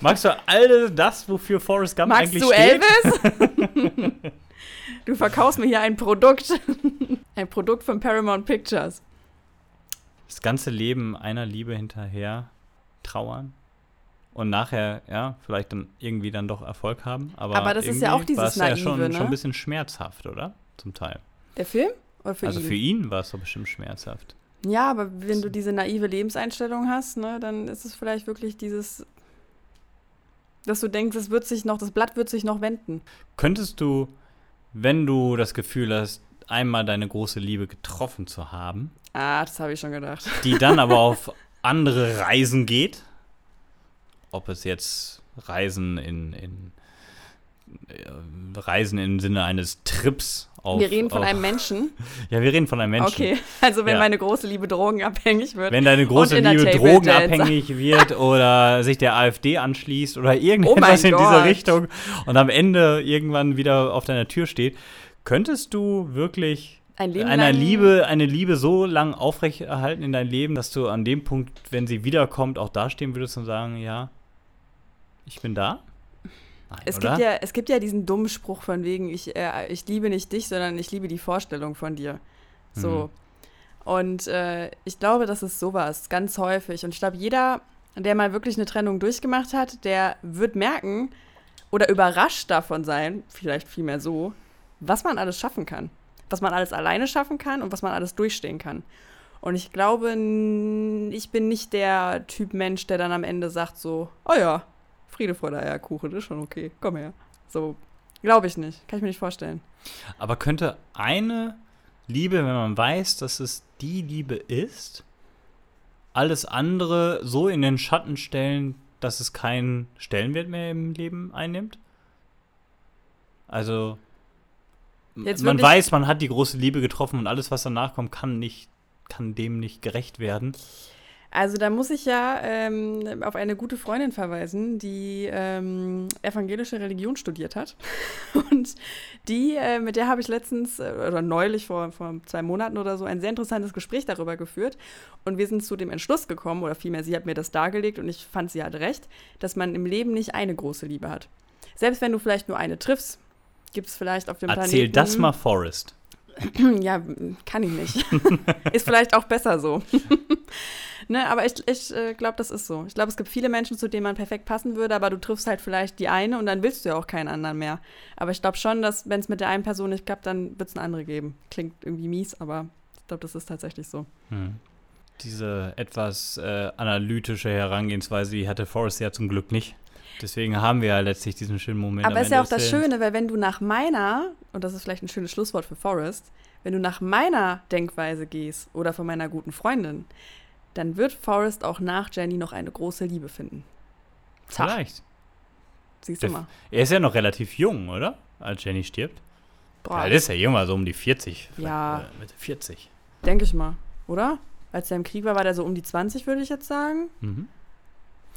Magst du all das, wofür Forrest Gump Magst eigentlich du steht? Elvis? *laughs* du verkaufst mir hier ein Produkt. ein Produkt von Paramount Pictures. Das ganze Leben einer Liebe hinterher trauern und nachher, ja, vielleicht dann irgendwie dann doch Erfolg haben. Aber, Aber das ist ja auch dieses es ja schon, Naive, ne? schon ein bisschen schmerzhaft, oder? Zum Teil. Der Film? Oder für also ihn? für ihn war es doch bestimmt schmerzhaft. Ja, aber wenn du diese naive Lebenseinstellung hast, ne, dann ist es vielleicht wirklich dieses, dass du denkst, es wird sich noch, das Blatt wird sich noch wenden. Könntest du, wenn du das Gefühl hast, einmal deine große Liebe getroffen zu haben, Ah, das habe ich schon gedacht. die dann *laughs* aber auf andere Reisen geht, ob es jetzt Reisen in, in äh, Reisen im Sinne eines Trips auf. wir reden von auf, einem Menschen. *laughs* Ja, wir reden von einem Menschen. Okay, also wenn Ja. meine große Liebe drogenabhängig wird. Wenn deine große Liebe drogenabhängig wird *laughs* oder sich der AfD anschließt oder Oh irgendetwas mein in dieser Gott. Richtung und am Ende irgendwann wieder auf deiner Tür steht, könntest du wirklich ein einer Liebe, eine Liebe so lang aufrechterhalten in dein Leben, dass du an dem Punkt, wenn sie wiederkommt, auch dastehen würdest und sagen, ja, ich bin da? Nein, Es oder? gibt, ja, es gibt ja diesen dummen Spruch von wegen, ich, äh, ich liebe nicht dich, sondern ich liebe die Vorstellung von dir. So. Und äh, ich glaube, das ist sowas, ganz häufig. Und ich glaube, jeder, der mal wirklich eine Trennung durchgemacht hat, der wird merken oder überrascht davon sein, vielleicht vielmehr so, was man alles schaffen kann. Was man alles alleine schaffen kann und was man alles durchstehen kann. Und ich glaube, ich bin nicht der Typ Mensch, der dann am Ende sagt so, oh ja, Friede, Freude, Eierkuchen, ist schon okay, komm her. So, glaube ich nicht, kann ich mir nicht vorstellen. Aber könnte eine Liebe, wenn man weiß, dass es die Liebe ist, alles andere so in den Schatten stellen, dass es keinen Stellenwert mehr im Leben einnimmt? Also, Jetzt man weiß, man hat die große Liebe getroffen und alles, was danach kommt, kann nicht, kann dem nicht gerecht werden. Also da muss ich ja ähm, auf eine gute Freundin verweisen, die ähm, evangelische Religion studiert hat. *laughs* Und die, äh, mit der habe ich letztens äh, oder neulich vor, vor zwei Monaten oder so ein sehr interessantes Gespräch darüber geführt. Und wir sind zu dem Entschluss gekommen, oder vielmehr, sie hat mir das dargelegt und ich fand, sie hatte recht, dass man im Leben nicht eine große Liebe hat. Selbst wenn du vielleicht nur eine triffst, gibt es vielleicht auf dem Erzähl Planeten. das mal Forrest. *clears throat* Ja, kann ich nicht. *laughs* ist vielleicht auch besser so. *laughs* ne, aber ich, ich äh, glaube, das ist so. Ich glaube, es gibt viele Menschen, zu denen man perfekt passen würde, aber du triffst halt vielleicht die eine und dann willst du ja auch keinen anderen mehr. Aber ich glaube schon, dass wenn es mit der einen Person nicht klappt, dann wird es eine andere geben. Klingt irgendwie mies, aber ich glaube, das ist tatsächlich so. Hm. Diese etwas äh, analytische Herangehensweise, die hatte Forrest ja zum Glück nicht. Deswegen haben wir ja letztlich diesen schönen Moment. Aber am ist ja auch das Films. Schöne, weil wenn du nach meiner, und das ist vielleicht ein schönes Schlusswort für Forrest, wenn du nach meiner Denkweise gehst oder von meiner guten Freundin, dann wird Forrest auch nach Jenny noch eine große Liebe finden. Tja, Vielleicht. siehst du Der- mal. Er ist ja noch relativ jung, oder? Als Jenny stirbt. Boah, Ja, das ist ja jung, also um die 40. vielleicht, Ja. äh, Mitte 40. denke ich mal, oder? Als er im Krieg war, war der so um die 20, würde ich jetzt sagen. Mhm.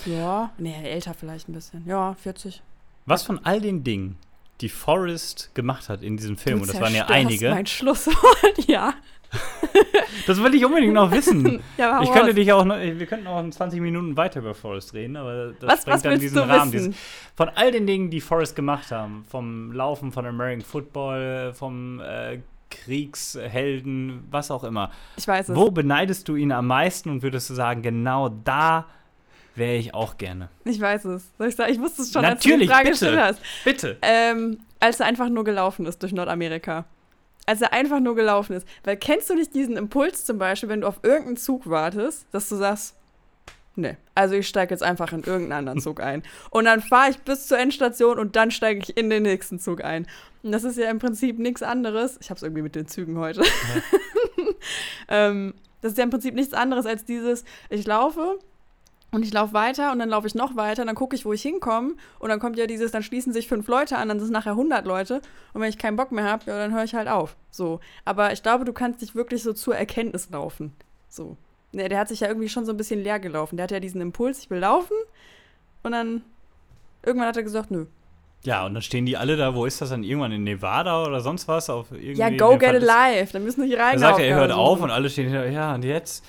Ja, nee, älter vielleicht ein bisschen. Ja, 40. Was von all den Dingen, die Forrest gemacht hat in diesem Film, Du und das waren ja einige, Mein Schlusswort, *laughs* ja. *laughs* Das will ich unbedingt noch wissen. *laughs* Ja, ich könnte raus. dich auch noch, wir könnten auch in 20 Minuten weiter über Forrest reden, aber das Was- sprengt was dann diesen Rahmen. Dieses, von all den Dingen, die Forrest gemacht haben, vom Laufen, von American Football, vom äh, Kriegshelden, was auch immer. Ich weiß es. Wo beneidest du ihn am meisten und würdest du sagen, genau da wäre ich auch gerne? Ich weiß es. Soll ich sagen? Ich wusste es schon, Natürlich, als du die Frage bitte. gestellt hast. Bitte. Ähm, als er einfach nur gelaufen ist durch Nordamerika. Als er einfach nur gelaufen ist. Weil kennst du nicht diesen Impuls zum Beispiel, wenn du auf irgendeinen Zug wartest, dass du sagst, nee, also ich steige jetzt einfach in irgendeinen anderen Zug ein. Und dann fahre ich bis zur Endstation und dann steige ich in den nächsten Zug ein. Und das ist ja im Prinzip nichts anderes. Ich habe es irgendwie mit den Zügen heute. *laughs* ähm, das ist ja im Prinzip nichts anderes als dieses, ich laufe und ich laufe weiter und dann laufe ich noch weiter und dann gucke ich, wo ich hinkomme und dann kommt ja dieses, dann schließen sich fünf Leute an, dann sind es nachher 100 Leute und wenn ich keinen Bock mehr habe, ja, dann höre ich halt auf. So. Aber ich glaube, du kannst dich wirklich so zur Erkenntnis laufen. So. Ne, der hat sich ja irgendwie schon so ein bisschen leer gelaufen. Der hat ja diesen Impuls, ich will laufen und dann irgendwann hat er gesagt, nö. Ja, und dann stehen die alle da, wo ist das dann? Irgendwann in Nevada oder sonst was? Auf irgendwie Ja, go get Fall it ist- live. Dann müssen nicht rein. Dann sagt er, er hört auf und alle stehen hinter, ja, und jetzt?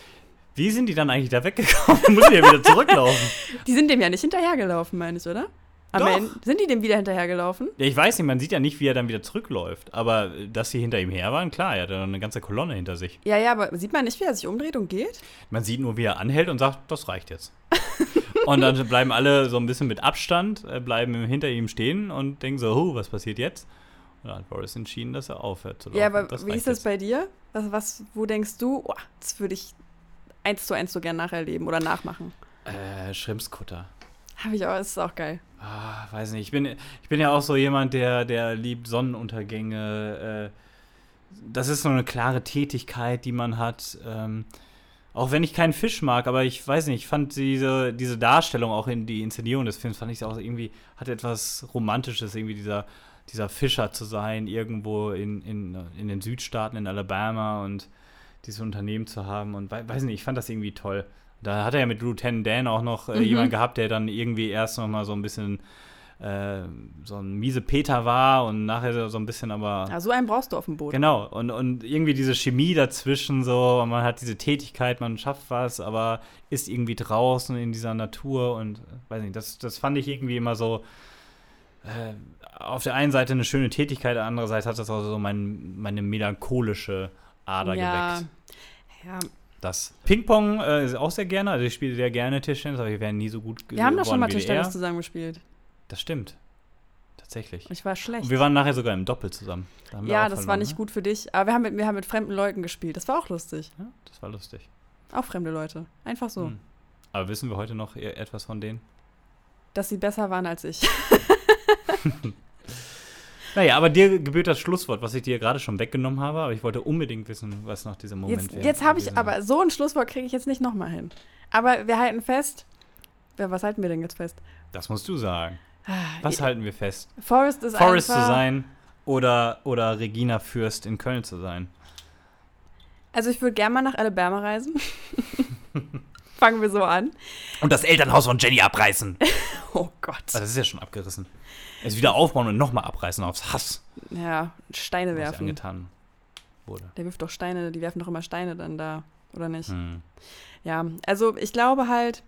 Wie sind die dann eigentlich da weggekommen? *laughs* Muss ich ja wieder zurücklaufen. Die sind dem ja nicht hinterhergelaufen, meine ich, oder? Am. Ende, sind die dem wieder hinterhergelaufen? Ja, ich weiß nicht, man sieht ja nicht, wie er dann wieder zurückläuft. Aber äh, dass sie hinter ihm her waren, klar, er hat dann eine ganze Kolonne hinter sich. Ja, ja, aber sieht man nicht, wie er sich umdreht und geht? Man sieht nur, wie er anhält und sagt, das reicht jetzt. *laughs* und dann bleiben alle so ein bisschen mit Abstand, äh, bleiben hinter ihm stehen und denken so, oh, was passiert jetzt? Und dann hat Boris entschieden, dass er aufhört zu laufen. Ja, aber wie ist das jetzt. bei dir? Was, was, wo denkst du, oh, das würde ich eins zu eins so gern nacherleben oder nachmachen? Äh, Schrimpskutter. Habe ich auch, das ist auch geil. Ah, weiß nicht. Ich bin, ich bin ja auch so jemand, der, der liebt Sonnenuntergänge. Äh, das ist so eine klare Tätigkeit, die man hat. Ähm, auch wenn ich keinen Fisch mag, aber ich weiß nicht, ich fand diese, diese Darstellung auch in die Inszenierung des Films, fand ich auch irgendwie, hat etwas Romantisches, irgendwie dieser, dieser Fischer zu sein, irgendwo in, in, in den Südstaaten, in Alabama und dieses Unternehmen zu haben und wei- weiß nicht, ich fand das irgendwie toll. Da hat er ja mit Lieutenant Dan auch noch äh, Mhm. jemanden gehabt, der dann irgendwie erst noch mal so ein bisschen äh, so ein miese Peter war und nachher so ein bisschen aber Ja, so einen brauchst du auf dem Boot. Genau, und, und irgendwie diese Chemie dazwischen, so, man hat diese Tätigkeit, man schafft was, aber ist irgendwie draußen in dieser Natur und äh, weiß nicht, das, das fand ich irgendwie immer so. Äh, auf der einen Seite eine schöne Tätigkeit, andererseits hat das auch so mein, meine melancholische Ader ja. geweckt. Ja, Das Ping-Pong äh, ist auch sehr gerne, also ich spiele sehr gerne Tischtennis, aber wir werden nie so gut wir haben doch schon mal Tischtennis zusammen gespielt. Das stimmt. Tatsächlich. Ich war schlecht. Und wir waren nachher sogar im Doppel zusammen. Da ja, das war nicht ne? gut für dich. Aber wir haben, mit, wir haben mit fremden Leuten gespielt. Das war auch lustig. Ja, das war lustig. Auch fremde Leute. Einfach so. Hm. Aber wissen wir heute noch e- etwas von denen? Dass sie besser waren als ich. *laughs* *laughs* Naja, aber dir gebührt das Schlusswort, was ich dir gerade schon weggenommen habe, aber ich wollte unbedingt wissen, was nach diesem Moment Jetzt, wäre. jetzt habe ich aber so ein Schlusswort kriege ich jetzt nicht nochmal hin. Aber wir halten fest. Ja, was halten wir denn jetzt fest? Das musst du sagen. Was halten wir fest? Forrest ist Forrest zu sein oder, oder Regina Fürst in Köln zu sein? Also ich würde gerne mal nach Alabama reisen. *laughs* Fangen wir so an. Und das Elternhaus von Jenny abreißen. *laughs* Oh Gott. Ah, das ist ja schon abgerissen. Es wieder aufbauen und nochmal abreißen aufs Hass, Ja, Steine was werfen. angetan wurde. Der wirft doch Steine, die werfen doch immer Steine dann da, oder nicht? Hm. Ja, also ich glaube halt,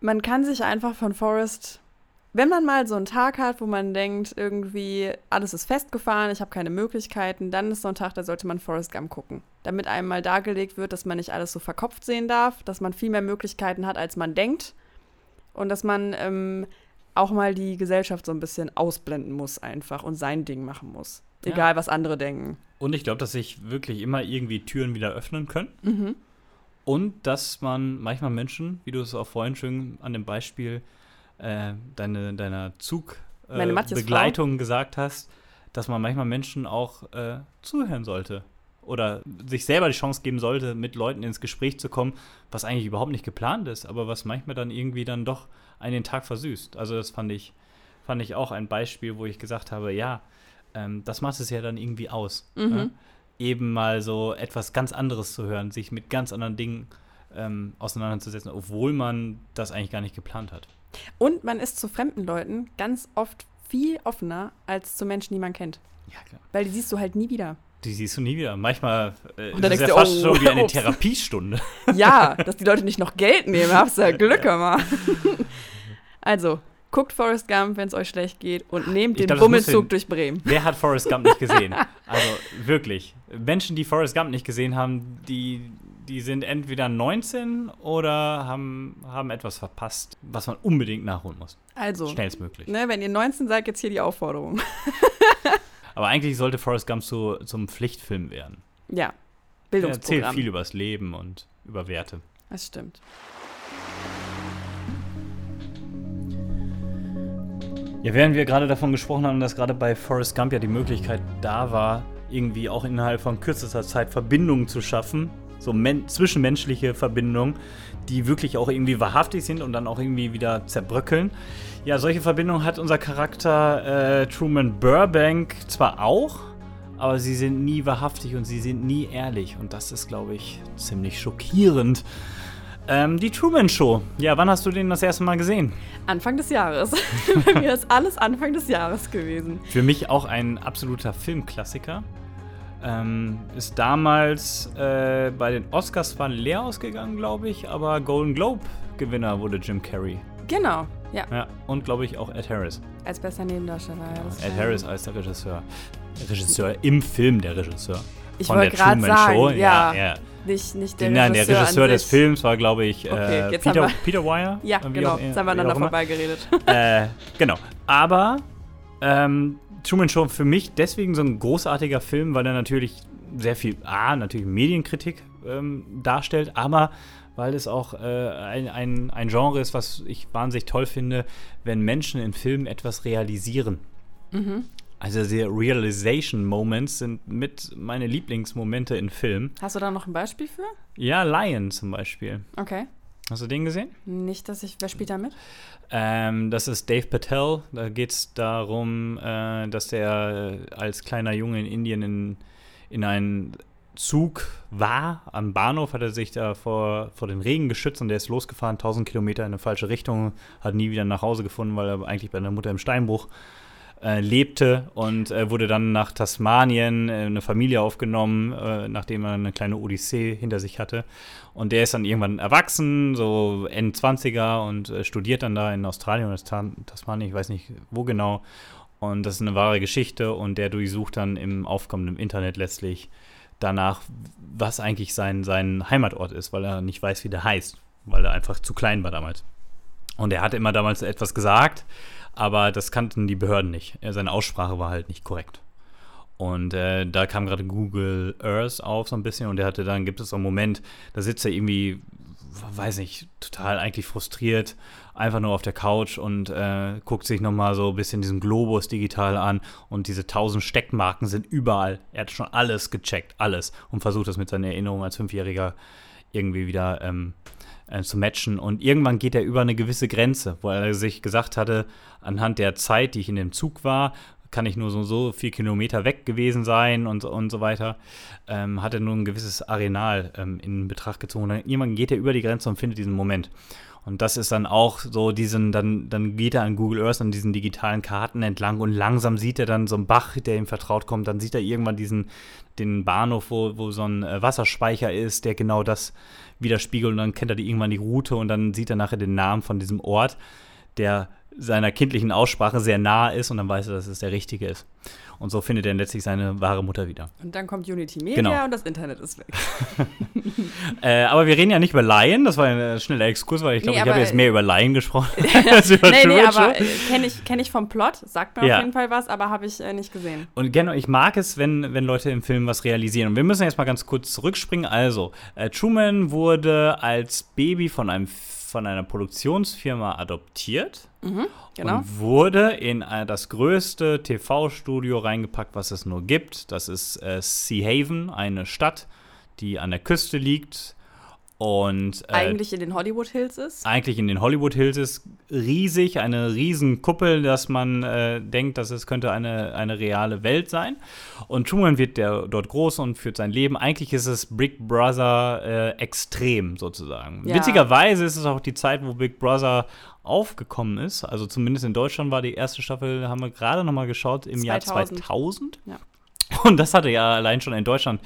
man kann sich einfach von Forrest, wenn man mal so einen Tag hat, wo man denkt, irgendwie alles ist festgefahren, ich habe keine Möglichkeiten, dann ist so ein Tag, da sollte man Forrest Gump gucken. Damit einem mal dargelegt wird, dass man nicht alles so verkopft sehen darf, dass man viel mehr Möglichkeiten hat, als man denkt und dass man ähm, auch mal die Gesellschaft so ein bisschen ausblenden muss einfach und sein Ding machen muss. Ja. Egal, was andere denken. Und ich glaube, dass sich wirklich immer irgendwie Türen wieder öffnen können. Mhm. Und dass man manchmal Menschen, wie du es auch vorhin schön an dem Beispiel äh, deine, deiner. Zugbegleitung gesagt hast, dass man manchmal Menschen auch äh, zuhören sollte. Oder sich selber die Chance geben sollte, mit Leuten ins Gespräch zu kommen, was eigentlich überhaupt nicht geplant ist, aber was manchmal dann irgendwie dann doch einen den Tag versüßt. Also das fand ich, fand ich auch ein Beispiel, wo ich gesagt habe, ja, ähm, das macht es ja dann irgendwie aus. Mhm. Ne? Eben mal so etwas ganz anderes zu hören, sich mit ganz anderen Dingen ähm, auseinanderzusetzen, obwohl man das eigentlich gar nicht geplant hat. Und man ist zu fremden Leuten ganz oft viel offener als zu Menschen, die man kennt. Ja, klar. Weil die siehst du halt nie wieder. Die siehst du nie wieder. Manchmal äh, Und dann ist es ja fast oh, schon wie eine ups. Therapiestunde. *laughs* Ja, *laughs* dass die Leute nicht noch Geld nehmen, hab's ja Glück gemacht. *laughs* Also, guckt Forrest Gump, wenn es euch schlecht geht und nehmt Ich den glaub, Bummelzug durch Bremen. Wer hat Forrest Gump nicht gesehen? Also wirklich. Menschen, die Forrest Gump nicht gesehen haben, die, die sind entweder 19 oder haben, haben etwas verpasst, was man unbedingt nachholen muss. Also, Schnellstmöglich. ne, wenn ihr 19 seid, jetzt hier die Aufforderung. *laughs* Aber eigentlich sollte Forrest Gump so zum Pflichtfilm werden. Ja, Er erzählt Bildungsprogramm. viel übers Leben und über Werte. Das stimmt. Ja, während wir gerade davon gesprochen haben, dass gerade bei Forrest Gump ja die Möglichkeit da war, irgendwie auch innerhalb von kürzester Zeit Verbindungen zu schaffen, so men zwischenmenschliche Verbindungen, die wirklich auch irgendwie wahrhaftig sind und dann auch irgendwie wieder zerbröckeln. Ja, solche Verbindungen hat unser Charakter äh, Truman Burbank zwar auch, aber sie sind nie wahrhaftig und sie sind nie ehrlich. Und das ist, glaube ich, ziemlich schockierend. Ähm, die Truman Show. Ja, wann hast du den das erste Mal gesehen? Anfang des Jahres. *laughs* Bei mir ist alles Anfang des Jahres gewesen. Für mich auch ein absoluter Filmklassiker. Ähm, ist damals äh, bei den Oscars zwar leer ausgegangen, glaube ich, aber Golden Globe-Gewinner wurde Jim Carrey. Genau, ja, Ja, und glaube ich auch Ed Harris. als bester Nebendarsteller. Ja, das Ed Harris als der Regisseur. Regisseur im Film, der Regisseur. Ich wollte der gerade sagen, Show. ja, ja. Nicht, nicht der Nein, der Regisseur, an Regisseur des. Films war, glaube ich, Okay, äh, Peter, wir- Peter Wire. Ja, genau, auch- jetzt haben wir aneinander vorbeigeredet. äh, genau. Aber ähm, Truman Show für mich deswegen so ein großartiger Film, weil er natürlich sehr viel, A, natürlich Medienkritik ähm, darstellt, aber weil es auch äh, ein, ein, ein Genre ist, was ich wahnsinnig toll finde, wenn Menschen in Filmen etwas realisieren. Also die Realization Moments sind mit meine Lieblingsmomente in Filmen. Hast du da noch ein Beispiel für? Ja, Lion zum Beispiel. Okay. Hast du den gesehen? Nicht, dass ich. Wer spielt da mit? Ähm, das ist Dave Patel. Da geht es darum, äh, dass er als kleiner Junge in Indien in, in einen Zug war. Am Bahnhof hat er sich da vor, vor den Regen geschützt und der ist losgefahren, 1000 Kilometer in eine falsche Richtung, hat nie wieder nach Hause gefunden, weil er eigentlich bei der Mutter im Steinbruch äh, lebte und äh, wurde dann nach Tasmanien äh, eine Familie aufgenommen, äh, nachdem er eine kleine Odyssee hinter sich hatte. Und der ist dann irgendwann erwachsen, so N20er und äh, studiert dann da in Australien oder Tas- Tasmanien, ich weiß nicht wo genau. Und das ist eine wahre Geschichte und der durchsucht dann im aufkommenden Internet letztlich danach, was eigentlich sein, sein Heimatort ist, weil er nicht weiß, wie der heißt, weil er einfach zu klein war damals. Und er hatte immer damals etwas gesagt, aber das kannten die Behörden nicht. Seine Aussprache war halt nicht korrekt. Und äh, da kam gerade Google Earth auf so ein bisschen und er hatte dann, gibt es so einen Moment, da sitzt er irgendwie, weiß nicht, total eigentlich frustriert, einfach nur auf der Couch und äh, guckt sich nochmal so ein bisschen diesen Globus digital an und diese tausend Steckmarken sind überall. Er hat schon alles gecheckt, alles und versucht das mit seinen Erinnerungen als Fünfjähriger irgendwie wieder ähm, äh, zu matchen. Und irgendwann geht er über eine gewisse Grenze, wo er sich gesagt hatte, anhand der Zeit, die ich in dem Zug war, kann ich nur so, so viel Kilometer weg gewesen sein und, und so weiter, ähm, hat er nur ein gewisses Arenal ähm, in Betracht gezogen. Dann irgendwann geht er über die Grenze und findet diesen Moment. Und das ist dann auch so diesen, dann, dann geht er an Google Earth an diesen digitalen Karten entlang und langsam sieht er dann so einen Bach, der ihm vertraut kommt. Dann sieht er irgendwann diesen, den Bahnhof, wo, wo so ein äh, Wasserspeicher ist, der genau das widerspiegelt. Und dann kennt er die, irgendwann die Route und dann sieht er nachher den Namen von diesem Ort, der seiner kindlichen Aussprache sehr nahe ist und dann weiß er, dass es der richtige ist. Und so findet er letztlich seine wahre Mutter wieder. Und dann kommt Unity Media Genau. und das Internet ist weg. *laughs* Äh, aber wir reden ja nicht über Laien, das war ein schneller Exkurs, weil ich glaube, Nee, ich habe jetzt mehr über Laien gesprochen *laughs* *laughs* als über nee, nee, aber äh, kenne ich, kenn ich vom Plot, sagt mir Ja. auf jeden Fall was, aber habe ich äh, nicht gesehen. Und genau, ich mag es, wenn, wenn Leute im Film was realisieren. Und wir müssen jetzt mal ganz kurz zurückspringen. Also, äh, Truman wurde als Baby von, einem, von einer Produktionsfirma adoptiert Genau. und wurde in äh, das größte TV-Studio reingepackt, was es nur gibt. Das ist äh, Sea Haven, eine Stadt, die an der Küste liegt. Und äh, Eigentlich in den Hollywood Hills ist. eigentlich in den Hollywood Hills ist riesig, eine riesen Kuppel, dass man äh, denkt, dass es könnte eine, eine reale Welt sein. Und Truman wird der dort groß und führt sein Leben. Eigentlich ist es Big Brother äh, extrem sozusagen. Ja. Witzigerweise ist es auch die Zeit, wo Big Brother aufgekommen ist. Also zumindest in Deutschland war die erste Staffel, haben wir gerade noch mal geschaut, im Jahr 2000. 2000. Ja. Und das hatte ja allein schon in Deutschland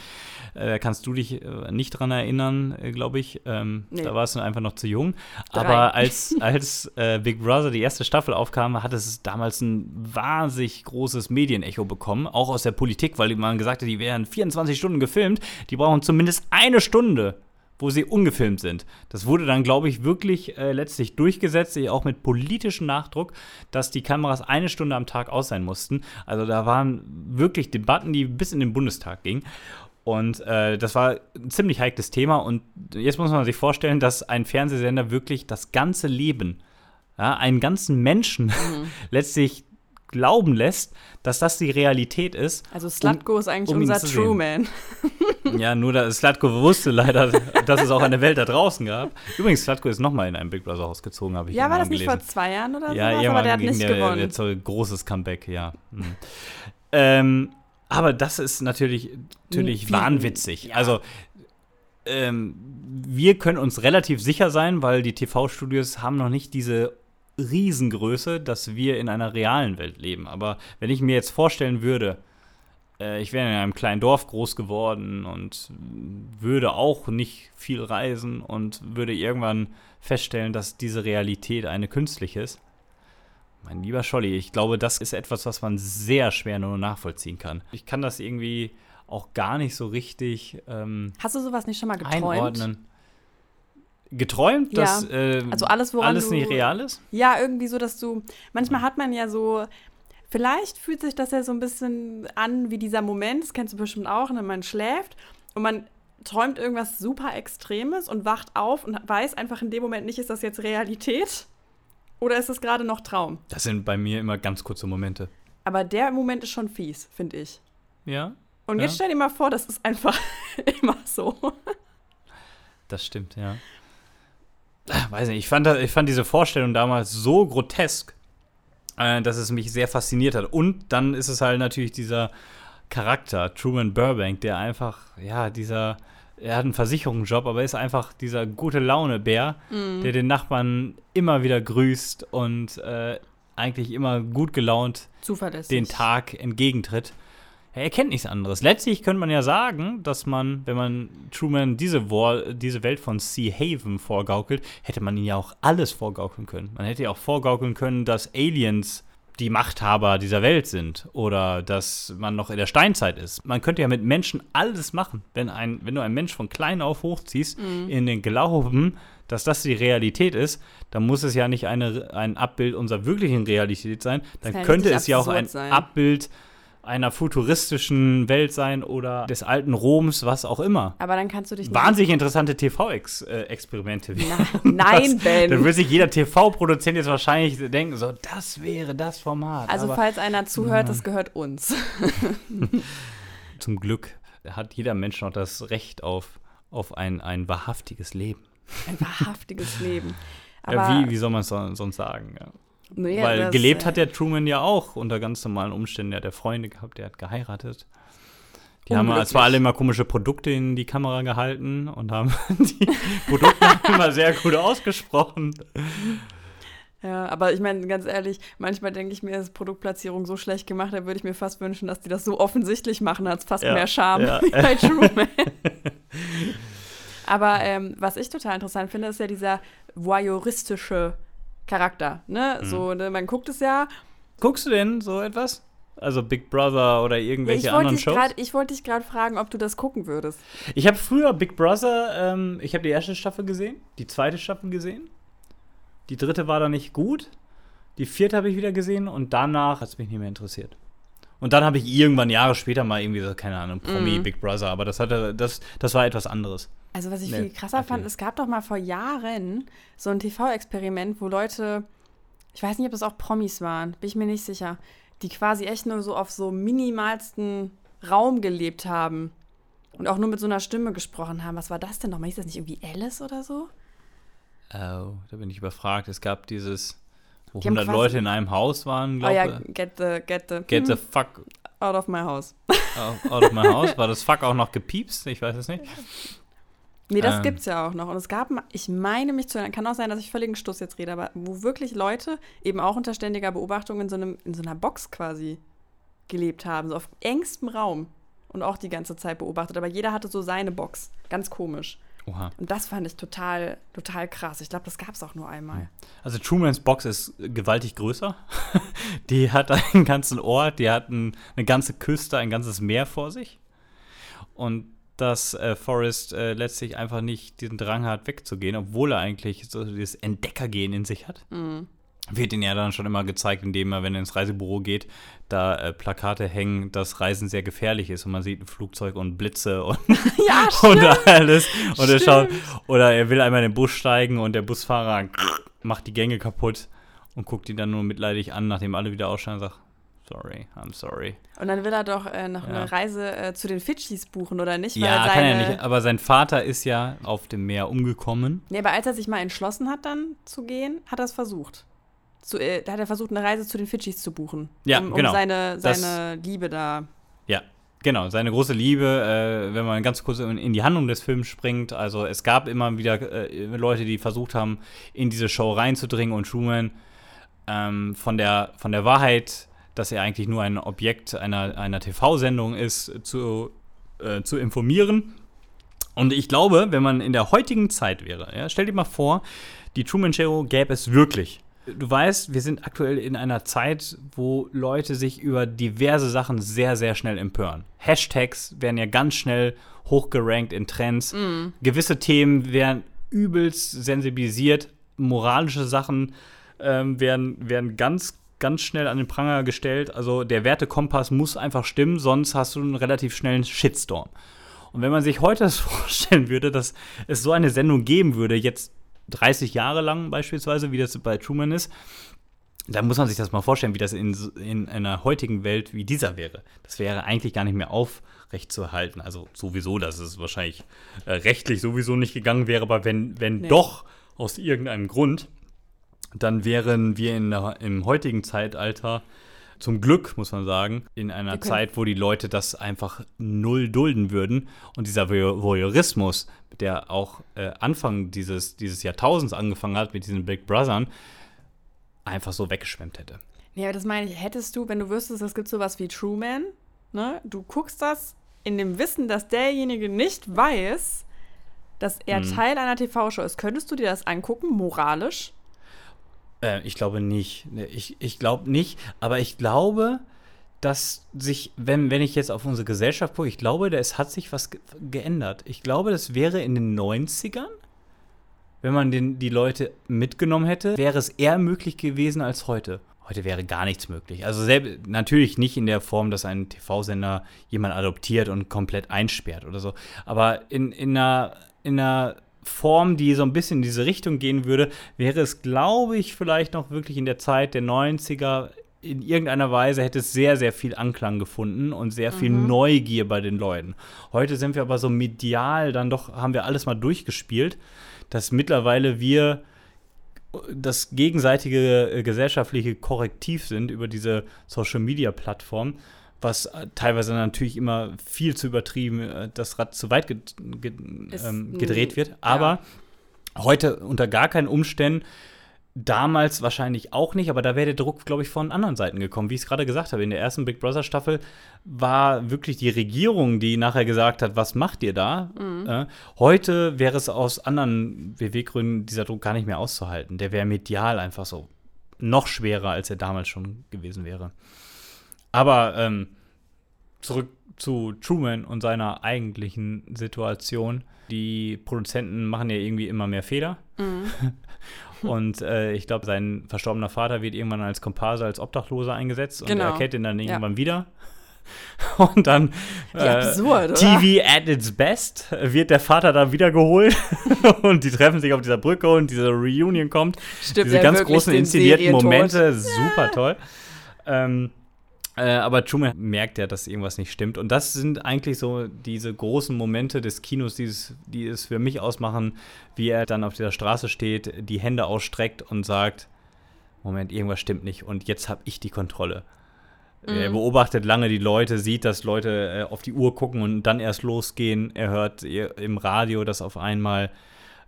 äh, kannst du dich äh, nicht dran erinnern, äh, glaube ich. Ähm, nee. Da warst du einfach noch zu jung. Drei. Aber *laughs* als, als äh, Big Brother die erste Staffel aufkam, hat es damals ein wahnsinnig großes Medienecho bekommen, auch aus der Politik, weil man gesagt hat, die werden 24 Stunden gefilmt, die brauchen zumindest eine Stunde wo sie ungefilmt sind. Das wurde dann, glaube ich, wirklich äh, letztlich durchgesetzt, auch mit politischem Nachdruck, dass die Kameras eine Stunde am Tag aus sein mussten. Also da waren wirklich Debatten, die bis in den Bundestag gingen. Und äh, das war ein ziemlich heikles Thema. Und jetzt muss man sich vorstellen, dass ein Fernsehsender wirklich das ganze Leben, ja, einen ganzen Menschen mhm. *laughs* letztlich glauben lässt, dass das die Realität ist. Also Slutko um, ist eigentlich um unser Truman. *laughs* ja, nur da Slutko wusste leider, *laughs* dass es auch eine Welt da draußen gab. Übrigens, Slutko ist nochmal in einem Big Brother Haus gezogen, habe ich Ja, war das nicht vor zwei Jahren oder so? Ja, was, aber der hat nicht der, gewonnen. Jetzt so ein großes Comeback, ja. Hm. ähm, aber das ist natürlich, natürlich wahnwitzig. Ja. Also, ähm, wir können uns relativ sicher sein, weil die TV-Studios haben noch nicht diese Riesengröße, dass wir in einer realen Welt leben. Aber wenn ich mir jetzt vorstellen würde, äh, ich wäre in einem kleinen Dorf groß geworden und würde auch nicht viel reisen und würde irgendwann feststellen, dass diese Realität eine künstliche ist, mein lieber Scholli, ich glaube, das ist etwas, was man sehr schwer nur nachvollziehen kann. Ich kann das irgendwie auch gar nicht so richtig. Ähm, Hast du sowas nicht schon mal geträumt? Einordnen. Geträumt, ja. dass äh, also alles, woran alles du, nicht real ist? Ja, irgendwie so, dass du. Manchmal hat man ja so. Vielleicht fühlt sich das ja so ein bisschen an wie dieser Moment, das kennst du bestimmt auch, wenn ne? man schläft und man träumt irgendwas super Extremes und wacht auf und weiß einfach in dem Moment nicht, ist das jetzt Realität oder ist es gerade noch Traum? Das sind bei mir immer ganz kurze Momente. Aber der Moment ist schon fies, finde ich. Ja. Und ja. jetzt stell dir mal vor, das ist einfach *laughs* immer so. Das stimmt, ja. Weiß nicht, ich fand, ich fand diese Vorstellung damals so grotesk, äh, dass es mich sehr fasziniert hat. Und dann ist es halt natürlich dieser Charakter, Truman Burbank, der einfach, ja, dieser er hat einen Versicherungsjob, aber ist einfach dieser gute Laune-Bär, mm. der den Nachbarn immer wieder grüßt und äh, eigentlich immer gut gelaunt den Tag entgegentritt. Er kennt nichts anderes. Letztlich könnte man ja sagen, dass man, wenn man Truman diese, War, diese Welt von Sea Haven vorgaukelt, hätte man ihn ja auch alles vorgaukeln können. Man hätte ja auch vorgaukeln können, dass Aliens die Machthaber dieser Welt sind oder dass man noch in der Steinzeit ist. Man könnte ja mit Menschen alles machen. Wenn, ein, wenn du einen Mensch von klein auf hochziehst, mhm. in den Glauben, dass das die Realität ist, dann muss es ja nicht eine, ein Abbild unserer wirklichen Realität sein. Dann könnte es ja auch ein sein. Abbild einer futuristischen Welt sein oder des alten Roms, was auch immer. Aber dann kannst du dich Wahnsinnig interessante TV-Experimente. *laughs* nein, Ben. Dann würde sich jeder TV-Produzent jetzt wahrscheinlich denken, so, das wäre das Format. Also Aber, falls einer zuhört, das gehört uns. *laughs* Zum Glück hat jeder Mensch noch das Recht auf, auf ein, ein wahrhaftiges Leben. Ein wahrhaftiges Leben. Ja, *laughs* wie, wie soll man es sonst sagen? Ja. Naja, Weil das, gelebt äh, hat der Truman ja auch unter ganz normalen Umständen. Er hat ja Freunde gehabt, der hat geheiratet. Die haben zwar alle immer komische Produkte in die Kamera gehalten und haben *laughs* die Produkte *laughs* immer sehr gut ausgesprochen. Ja, aber ich meine, ganz ehrlich, manchmal denke ich mir, ist Produktplatzierung so schlecht gemacht, da würde ich mir fast wünschen, dass die das so offensichtlich machen, hat es fast ja, mehr Charme ja. wie *laughs* bei Truman. aber ähm, was ich total interessant finde, ist ja dieser voyeuristische Charakter. Ne? Mhm. So, ne, man guckt es ja. Guckst du denn so etwas? Also Big Brother oder irgendwelche ja, anderen Shows? Grad, ich wollte dich gerade fragen, ob du das gucken würdest. Ich habe früher Big Brother, ähm, ich habe die erste Staffel gesehen, die zweite Staffel gesehen. Die dritte war dann nicht gut. Die vierte habe ich wieder gesehen und danach hat es mich nicht mehr interessiert. Und dann habe ich irgendwann Jahre später mal irgendwie so, keine Ahnung, Promi, mm. Big Brother, aber das hatte, das, das war etwas anderes. Also was ich nee, viel krasser okay. fand, es gab doch mal vor Jahren so ein TV-Experiment, wo Leute, ich weiß nicht, ob das auch Promis waren, bin ich mir nicht sicher, die quasi echt nur so auf so minimalsten Raum gelebt haben und auch nur mit so einer Stimme gesprochen haben. Was war das denn nochmal? Hieß das nicht irgendwie Alice oder so? Oh, da bin ich überfragt. Es gab dieses, wo 100 Leute in einem Haus waren, glaube ich. Oh ja, get the, get the, get the hm. fuck out of my house. out of my house. War das fuck auch noch gepiepst? Ich weiß es nicht. Nee, das ähm. gibt's ja auch noch. Und es gab, ich meine mich zu erinnern, kann auch sein, dass ich völligen Stuss jetzt rede, aber wo wirklich Leute eben auch unter ständiger Beobachtung in so, einem, in so einer Box quasi gelebt haben, so auf engstem Raum. und auch die ganze Zeit beobachtet. Aber jeder hatte so seine Box. Ganz komisch. Oha. Und das fand ich total, total krass. Ich glaube, das gab es auch nur einmal. Also Trumans Box ist gewaltig größer. *laughs* die hat einen ganzen Ort, die hat ein, eine ganze Küste, ein ganzes Meer vor sich. Und dass äh, Forrest äh, letztlich einfach nicht diesen Drang hat, wegzugehen, obwohl er eigentlich so dieses Entdeckergehen in sich hat. Mhm. Wird ihn ja dann schon immer gezeigt, indem er, wenn er ins Reisebüro geht, da äh, Plakate hängen, dass Reisen sehr gefährlich ist und man sieht ein Flugzeug und Blitze und, *laughs* Ja, *laughs* und alles. Und er schaut, oder er will einmal in den Bus steigen und der Busfahrer macht die Gänge kaputt und guckt ihn dann nur mitleidig an, nachdem alle wieder aussteigen und sagt, sorry, I'm sorry. Und dann will er doch äh, noch Ja. eine Reise äh, zu den Fidschis buchen, oder nicht? Ja, Weil kann er seine- nicht. Aber sein Vater ist ja auf dem Meer umgekommen. Nee, aber als er sich mal entschlossen hat, dann zu gehen, hat er es versucht. Zu, äh, da hat er versucht, eine Reise zu den Fidschis zu buchen. Ja, um, um genau. seine, Das- seine Liebe da. Ja, genau. Seine große Liebe, äh, wenn man ganz kurz in in die Handlung des Films springt. Also es gab immer wieder äh, Leute, die versucht haben, in diese Show reinzudringen und Truman ähm, von, der, von der Wahrheit, dass er eigentlich nur ein Objekt einer, einer TV-Sendung ist, zu, äh, zu informieren. Und ich glaube, wenn man in der heutigen Zeit wäre, ja, stell dir mal vor, die Truman Show gäbe es wirklich. Du weißt, wir sind aktuell in einer Zeit, wo Leute sich über diverse Sachen sehr, sehr schnell empören. Hashtags werden ja ganz schnell hochgerankt in Trends. Gewisse Themen werden übelst sensibilisiert. Moralische Sachen ähm, werden, werden ganz, ganz schnell an den Pranger gestellt. Also der Wertekompass muss einfach stimmen, sonst hast du einen relativ schnellen Shitstorm. Und wenn man sich heute das *laughs* vorstellen würde, dass es so eine Sendung geben würde, jetzt 30 Jahre lang beispielsweise, wie das bei Truman ist, dann muss man sich das mal vorstellen, wie das in, in einer heutigen Welt wie dieser wäre. Das wäre eigentlich gar nicht mehr aufrecht zu erhalten. Also sowieso, dass es wahrscheinlich äh, rechtlich sowieso nicht gegangen wäre, aber wenn, wenn Nee. doch aus irgendeinem Grund, dann wären wir in der, im heutigen Zeitalter zum Glück, muss man sagen, in einer Zeit, wo die Leute das einfach null dulden würden und dieser Voy- Voyeurismus, der auch äh, Anfang dieses, dieses Jahrtausends angefangen hat mit diesen Big Brothern, einfach so weggeschwemmt hätte. Nee, aber das meine ich, hättest du, wenn du wüsstest, es gibt sowas wie Truman, ne? Du guckst das in dem Wissen, dass derjenige nicht weiß, dass er Mhm. Teil einer TV-Show ist. Könntest du dir das angucken, moralisch? Äh, ich glaube nicht. Ich, ich glaube nicht, aber ich glaube, dass sich, wenn, wenn ich jetzt auf unsere Gesellschaft gucke, ich glaube, es hat sich was ge geändert. Ich glaube, das wäre in den 90ern, wenn man den, die Leute mitgenommen hätte, wäre es eher möglich gewesen als heute. Heute wäre gar nichts möglich. Also selb, natürlich nicht in der Form, dass ein TV-Sender jemand adoptiert und komplett einsperrt oder so. Aber in, in, einer, in einer Form, die so ein bisschen in diese Richtung gehen würde, wäre es, glaube ich, vielleicht noch wirklich in der Zeit der 90er in irgendeiner Weise hätte es sehr, sehr viel Anklang gefunden und sehr viel Neugier bei den Leuten. Heute sind wir aber so medial, dann doch haben wir alles mal durchgespielt, dass mittlerweile wir das gegenseitige äh, gesellschaftliche Korrektiv sind über diese Social Media Plattform, was äh, teilweise natürlich immer viel zu übertrieben, äh, das Rad zu weit ge ge Ist, ähm, gedreht wird. Aber heute unter gar keinen Umständen, damals wahrscheinlich auch nicht, aber da wäre der Druck, glaube ich, von anderen Seiten gekommen. Wie ich es gerade gesagt habe, in der ersten Big Brother Staffel war wirklich die Regierung, die nachher gesagt hat, was macht ihr da? Äh, heute wäre es aus anderen Beweggründen dieser Druck gar nicht mehr auszuhalten. Der wäre medial einfach so noch schwerer, als er damals schon gewesen wäre. Aber ähm, zurück zu Truman und seiner eigentlichen Situation. Die Produzenten machen ja irgendwie immer mehr Fehler. *laughs* und äh, ich glaube, sein verstorbener Vater wird irgendwann als Komparse, als Obdachloser eingesetzt und Genau. er erkennt ihn dann Ja. irgendwann wieder. *laughs* Und dann Wie absurd, oder? TV at its best wird der Vater dann wiedergeholt *laughs* und die treffen sich auf dieser Brücke und diese Reunion kommt. Stimmt, Diese ganz großen inszenierten. Momente, super toll. Ähm, äh, aber Truman merkt ja, dass irgendwas nicht stimmt. Und das sind eigentlich so diese großen Momente des Kinos, die es, die es für mich ausmachen, wie er dann auf dieser Straße steht, die Hände ausstreckt und sagt, Moment, irgendwas stimmt nicht und jetzt habe ich die Kontrolle. Er beobachtet lange die Leute, sieht, dass Leute äh, auf die Uhr gucken und dann erst losgehen. Er hört im Radio, dass auf einmal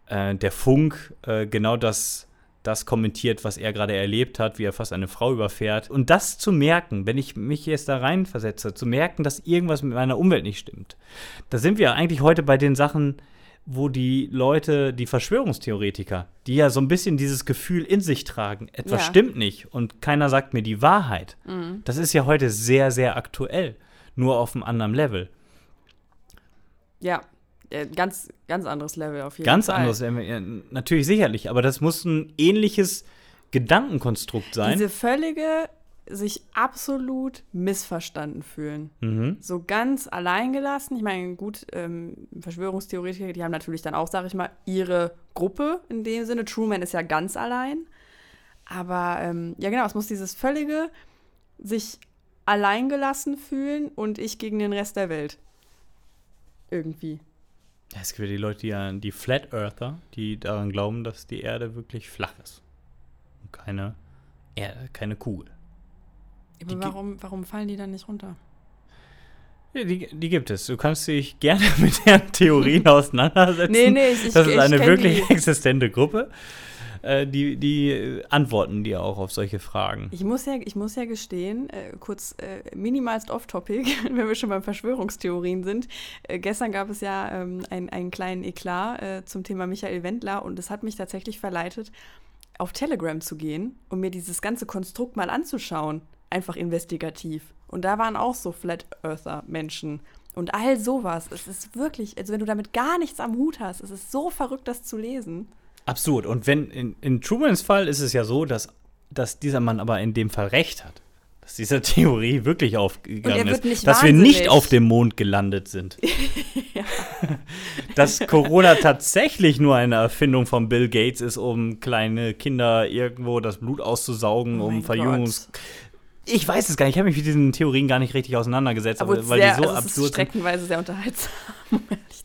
äh, der Funk äh, genau das, das kommentiert, was er gerade erlebt hat, wie er fast eine Frau überfährt. Und das zu merken, wenn ich mich jetzt da reinversetze, zu merken, dass irgendwas mit meiner Umwelt nicht stimmt. Da sind wir eigentlich heute bei den Sachen, wo die Leute, die Verschwörungstheoretiker, die ja so ein bisschen dieses Gefühl in sich tragen, etwas Ja. stimmt nicht und keiner sagt mir die Wahrheit. Mhm. Das ist ja heute sehr, sehr aktuell, nur auf einem anderen Level. Ja, ganz, ganz anderes Level auf jeden Ganz Fall. anderes, Level, ja, natürlich sicherlich, aber das muss ein ähnliches Gedankenkonstrukt sein. Diese völlige, sich absolut missverstanden fühlen. mhm. So ganz alleingelassen. Ich meine, gut, ähm, Verschwörungstheoretiker, die haben natürlich dann auch, sag ich mal, ihre Gruppe in dem Sinne. Truman ist ja ganz allein. Aber ja, genau, es muss dieses völlige sich alleingelassen fühlen und ich gegen den Rest der Welt. Irgendwie. Ja, es gibt ja die Leute, die, ja- die Flat Earther, die daran glauben, dass die Erde wirklich flach ist. Und keine, Erde, keine Kugel. Aber Die- warum, warum fallen die dann nicht runter? Ja, die, die gibt es. Du kannst dich gerne *laughs* mit deren Theorien *laughs* auseinandersetzen. Nee, nee, ich, ich das ist ich eine wirklich Die. *laughs* existente Gruppe. Äh, die, die antworten dir auch auf solche Fragen. Ich muss ja, ich muss ja gestehen, äh, kurz äh, minimalst off-topic, *laughs* wenn wir schon beim Verschwörungstheorien sind. Äh, gestern gab es ja ähm, ein- einen kleinen Eklat äh, zum Thema Michael Wendler und es hat mich tatsächlich verleitet, auf Telegram zu gehen und mir dieses ganze Konstrukt mal anzuschauen. Einfach investigativ. Und da waren auch so Flat Earther-Menschen. Und all sowas. Es ist wirklich, also wenn du damit gar nichts am Hut hast, es ist so verrückt, das zu lesen. Absurd. Und wenn in, in Trumans Fall ist es ja so, dass, dass dieser Mann aber in dem Fall recht hat. Dass diese *laughs* Theorie wirklich aufgegangen ist. dass wir wahnsinnig. nicht auf dem Mond gelandet sind. *laughs* dass Corona tatsächlich nur eine Erfindung von Bill Gates ist, um kleine Kinder irgendwo das Blut auszusaugen, Oh um Verjüngungs. Gott. Ich weiß es gar nicht. Ich habe mich mit diesen Theorien gar nicht richtig auseinandergesetzt, Aber weil sehr, die so also absurd sind. streckenweise sehr unterhaltsam,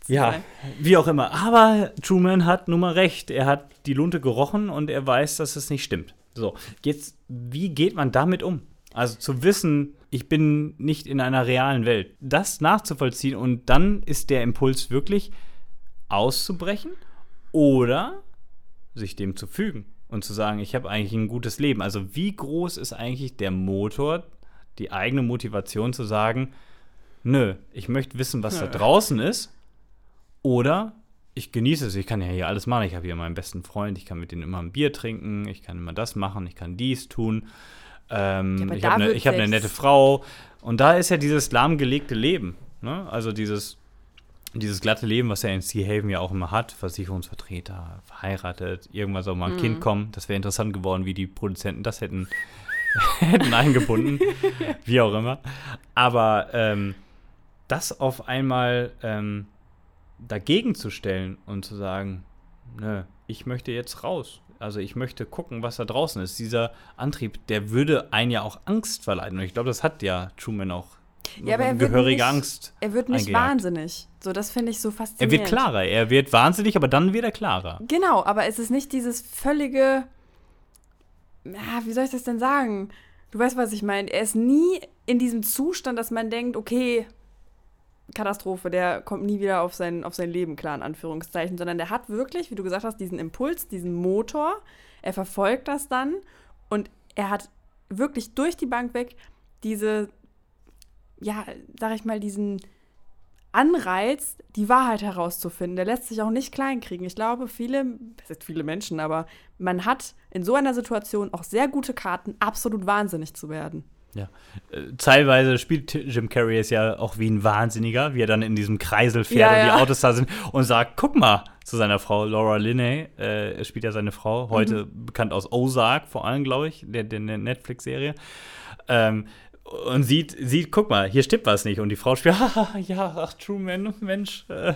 zu Ja, sein. wie auch immer. Aber Truman hat nun mal recht. Er hat die Lunte gerochen und er weiß, dass es nicht stimmt. So, jetzt, wie geht man damit um? Also zu wissen, ich bin nicht in einer realen Welt. Das nachzuvollziehen und dann ist der Impuls wirklich auszubrechen oder sich dem zu fügen und zu sagen, ich habe eigentlich ein gutes Leben. Also wie groß ist eigentlich der Motor, die eigene Motivation zu sagen, nö, ich möchte wissen, was da Nö. draußen ist oder ich genieße es, ich kann ja hier alles machen. Ich habe hier meinen besten Freund, ich kann mit denen immer ein Bier trinken, ich kann immer das machen, ich kann dies tun. Ähm, Ja, ich habe eine hab ne selbst- nette Frau. Und da ist ja dieses lahmgelegte Leben. Ne? Also dieses, dieses glatte Leben, was er in Sea Haven ja auch immer hat. Versicherungsvertreter, verheiratet, irgendwann soll mal ein Kind kommen. Das wäre interessant geworden, wie die Produzenten das hätten, *laughs* hätten eingebunden. *laughs* wie auch immer. Aber ähm, das auf einmal ähm, dagegen zu stellen und zu sagen, nö, ich möchte jetzt raus. Also ich möchte gucken, was da draußen ist. Dieser Antrieb, der würde einen ja auch Angst verleiten. Und ich glaube, das hat ja Truman auch Ja, aber er wird gehörige nicht- Angst. Er wird nicht eingejagt. wahnsinnig. So, das finde ich so Er faszinierend. wird klarer. Er wird wahnsinnig, aber dann wird er klarer. Genau, aber es ist nicht dieses völlige. Ja, wie soll ich das denn sagen? Du weißt, was ich meine. Er ist nie in diesem Zustand, dass man denkt, okay, Katastrophe, der kommt nie wieder auf sein, auf sein Leben klar, in Anführungszeichen, sondern der hat wirklich, wie du gesagt hast, diesen Impuls, diesen Motor. Er verfolgt das dann und er hat wirklich durch die Bank weg diese, ja, sag ich mal, diesen Anreiz, die Wahrheit herauszufinden. Der lässt sich auch nicht kleinkriegen. Ich glaube, viele, das sind viele Menschen, aber man hat in so einer Situation auch sehr gute Karten, absolut wahnsinnig zu werden. Ja. Äh, Teilweise spielt Jim Carrey es ja auch wie ein Wahnsinniger, wie er dann in diesem Kreisel fährt Ja, und ja. die Autos da sind und sagt, guck mal, zu seiner Frau Laura Linney, äh, er spielt ja seine Frau, heute Mhm. bekannt aus Ozark vor allem, glaube ich, der, der, Netflix-Serie. Ähm, und sieht, sieht, guck mal, hier stimmt was nicht. Und die Frau spielt, *laughs* ja, ach, Truman, Mensch, äh,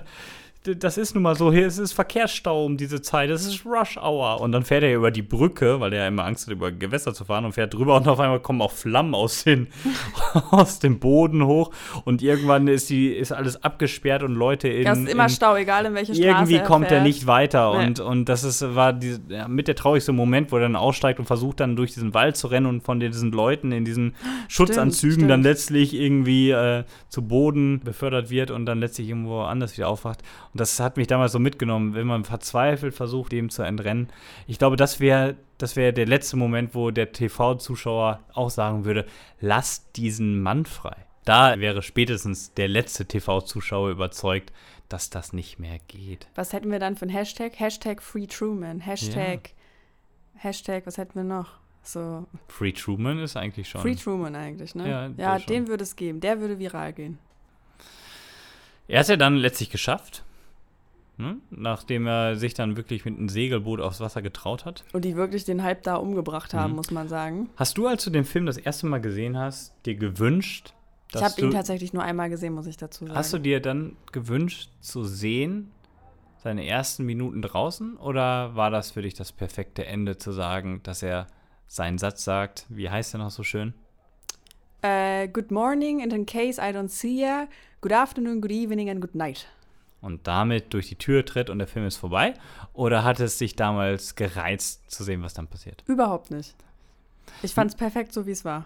das ist nun mal so, hier ist es Verkehrsstau um diese Zeit, es ist Rush Hour. Und dann fährt er über die Brücke, weil er ja immer Angst hat, über Gewässer zu fahren und fährt drüber und auf einmal kommen auch Flammen aus, den, *laughs* aus dem Boden hoch und irgendwann ist, die, ist alles abgesperrt und Leute in. Das ist immer in, Stau, egal in welche Straße irgendwie kommt er fährt. nicht weiter Nee. und, und das ist, war die, ja, mit der traurigste Moment, wo er dann aussteigt und versucht dann durch diesen Wald zu rennen und von diesen Leuten in diesen *gasps* Schutzanzügen stimmt. dann letztlich irgendwie äh, zu Boden befördert wird und dann letztlich irgendwo anders wieder aufwacht Und das hat mich damals so mitgenommen, wenn man verzweifelt versucht, dem zu entrennen. Ich glaube, das wäre das wär der letzte Moment, wo der TV-Zuschauer auch sagen würde, lass diesen Mann frei. Da wäre spätestens der letzte TV-Zuschauer überzeugt, dass das nicht mehr geht. Was hätten wir dann für ein Hashtag? Hashtag Free Truman. Hashtag, ja. Hashtag, was hätten wir noch? So. Free Truman ist eigentlich schon. Free Truman eigentlich, ne? Ja, ja den würde es geben. Der würde viral gehen. Er hat es ja dann letztlich geschafft. Ne? Nachdem er sich dann wirklich mit einem Segelboot aufs Wasser getraut hat. Und die wirklich den Hype da umgebracht haben, mhm. muss man sagen. Hast du, als du den Film das erste Mal gesehen hast, dir gewünscht, dass Ich habe ihn tatsächlich nur einmal gesehen, muss ich dazu sagen. Hast du dir dann gewünscht zu sehen, seine ersten Minuten draußen? Oder war das für dich das perfekte Ende, zu sagen, dass er seinen Satz sagt? Wie heißt er noch so schön? Uh, good morning, and in case I don't see you, good afternoon, good evening and good night und damit durch die Tür tritt und der Film ist vorbei? Oder hat es sich damals gereizt zu sehen, was dann passiert? Überhaupt nicht. Ich fand es perfekt, so wie es war.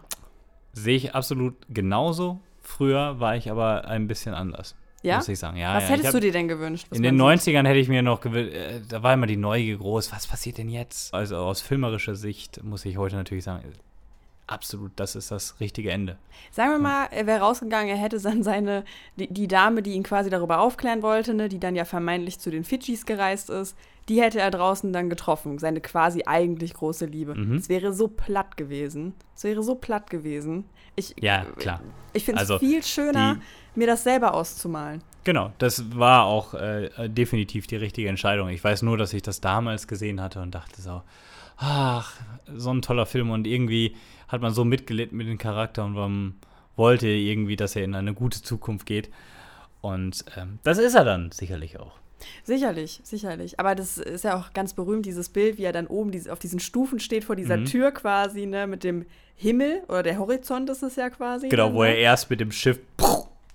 Sehe ich absolut genauso. Früher war ich aber ein bisschen anders. Ja? Muss ich sagen. Ja, was ja. hättest hab, du dir denn gewünscht? In den 90ern hätte ich mir noch gewünscht, äh, da war immer die Neugier groß, was passiert denn jetzt? Also aus filmerischer Sicht muss ich heute natürlich sagen, absolut, das ist das richtige Ende. Sagen wir mal, er wäre rausgegangen, er hätte dann seine, die, die, Dame, die ihn quasi darüber aufklären wollte, ne, die dann ja vermeintlich zu den Fidschis gereist ist, die hätte er draußen dann getroffen, seine quasi eigentlich große Liebe. Es mhm. wäre so platt gewesen. Es wäre so platt gewesen. Ich, ja, klar. Ich finde es also, viel schöner, mir das selber auszumalen. Genau, das war auch äh, definitiv die richtige Entscheidung. Ich weiß nur, dass ich das damals gesehen hatte und dachte so, ach, so ein toller Film und irgendwie hat man so mitgelitten mit dem Charakter und man wollte irgendwie, dass er in eine gute Zukunft geht. Und ähm, das ist er dann sicherlich auch. Sicherlich, sicherlich. Aber das ist ja auch ganz berühmt, dieses Bild, wie er dann oben auf diesen Stufen steht, vor dieser mhm. Tür quasi, ne, mit dem Himmel oder der Horizont ist es ja quasi. Genau, dann, wo ne? er erst mit dem Schiff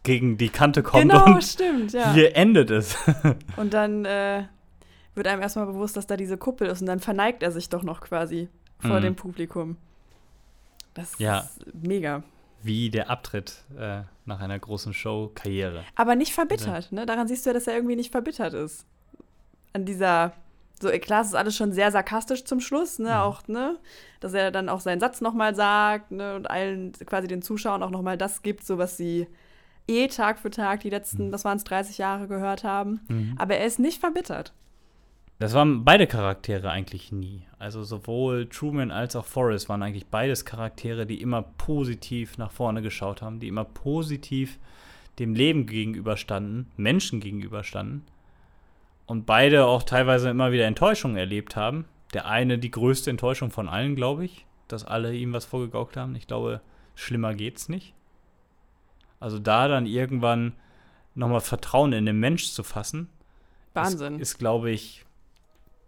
gegen die Kante kommt genau, und stimmt, ja. hier endet es. *laughs* und dann äh, wird einem erstmal bewusst, dass da diese Kuppel ist und dann verneigt er sich doch noch quasi vor mhm. dem Publikum. Das ja. ist mega. Wie der Abtritt äh, nach einer großen Show-Karriere. Aber nicht verbittert, also. ne? Daran siehst du ja, dass er irgendwie nicht verbittert ist. An dieser, so klar, es ist alles schon sehr sarkastisch zum Schluss, ne? Mhm. Auch, ne? Dass er dann auch seinen Satz nochmal sagt, ne? Und allen, quasi den Zuschauern auch nochmal das gibt, so was sie eh Tag für Tag die letzten, mhm. das waren es 30 Jahre gehört haben. Mhm. Aber er ist nicht verbittert. Das waren beide Charaktere eigentlich nie. Also sowohl Truman als auch Forrest waren eigentlich beides Charaktere, die immer positiv nach vorne geschaut haben, die immer positiv dem Leben gegenüberstanden, Menschen gegenüberstanden. Und beide auch teilweise immer wieder Enttäuschungen erlebt haben. Der eine die größte Enttäuschung von allen, glaube ich, dass alle ihm was vorgegaukelt haben. Ich glaube, schlimmer geht's nicht. Also da dann irgendwann nochmal Vertrauen in den Mensch zu fassen, Wahnsinn. ist, ist glaube ich,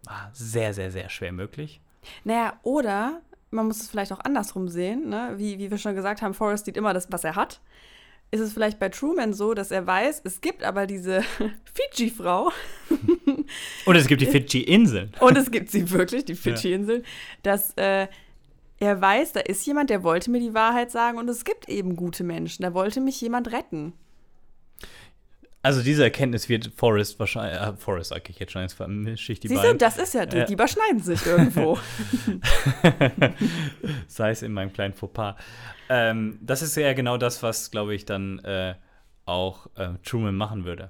war sehr, sehr, sehr schwer möglich. Naja, oder man muss es vielleicht auch andersrum sehen, ne? wie, wie wir schon gesagt haben, Forrest sieht immer das, was er hat. Ist es vielleicht bei Truman so, dass er weiß, es gibt aber diese *laughs* Fidschi-Frau. *laughs* Und es gibt die Fidschi-Inseln. Und es gibt sie wirklich, die Fidschi-Inseln, ja. dass äh, er weiß, da ist jemand, der wollte mir die Wahrheit sagen und es gibt eben gute Menschen. Da wollte mich jemand retten. Also diese Erkenntnis wird Forrest wahrscheinlich, äh, Forrest sag ich jetzt schon, jetzt vermische ich die Siehst beiden. das ist ja, die, die überschneiden sich irgendwo. *laughs* Sei es in meinem kleinen Fauxpas. Ähm, das ist ja genau das, was, glaube ich, dann äh, auch äh, Truman machen würde.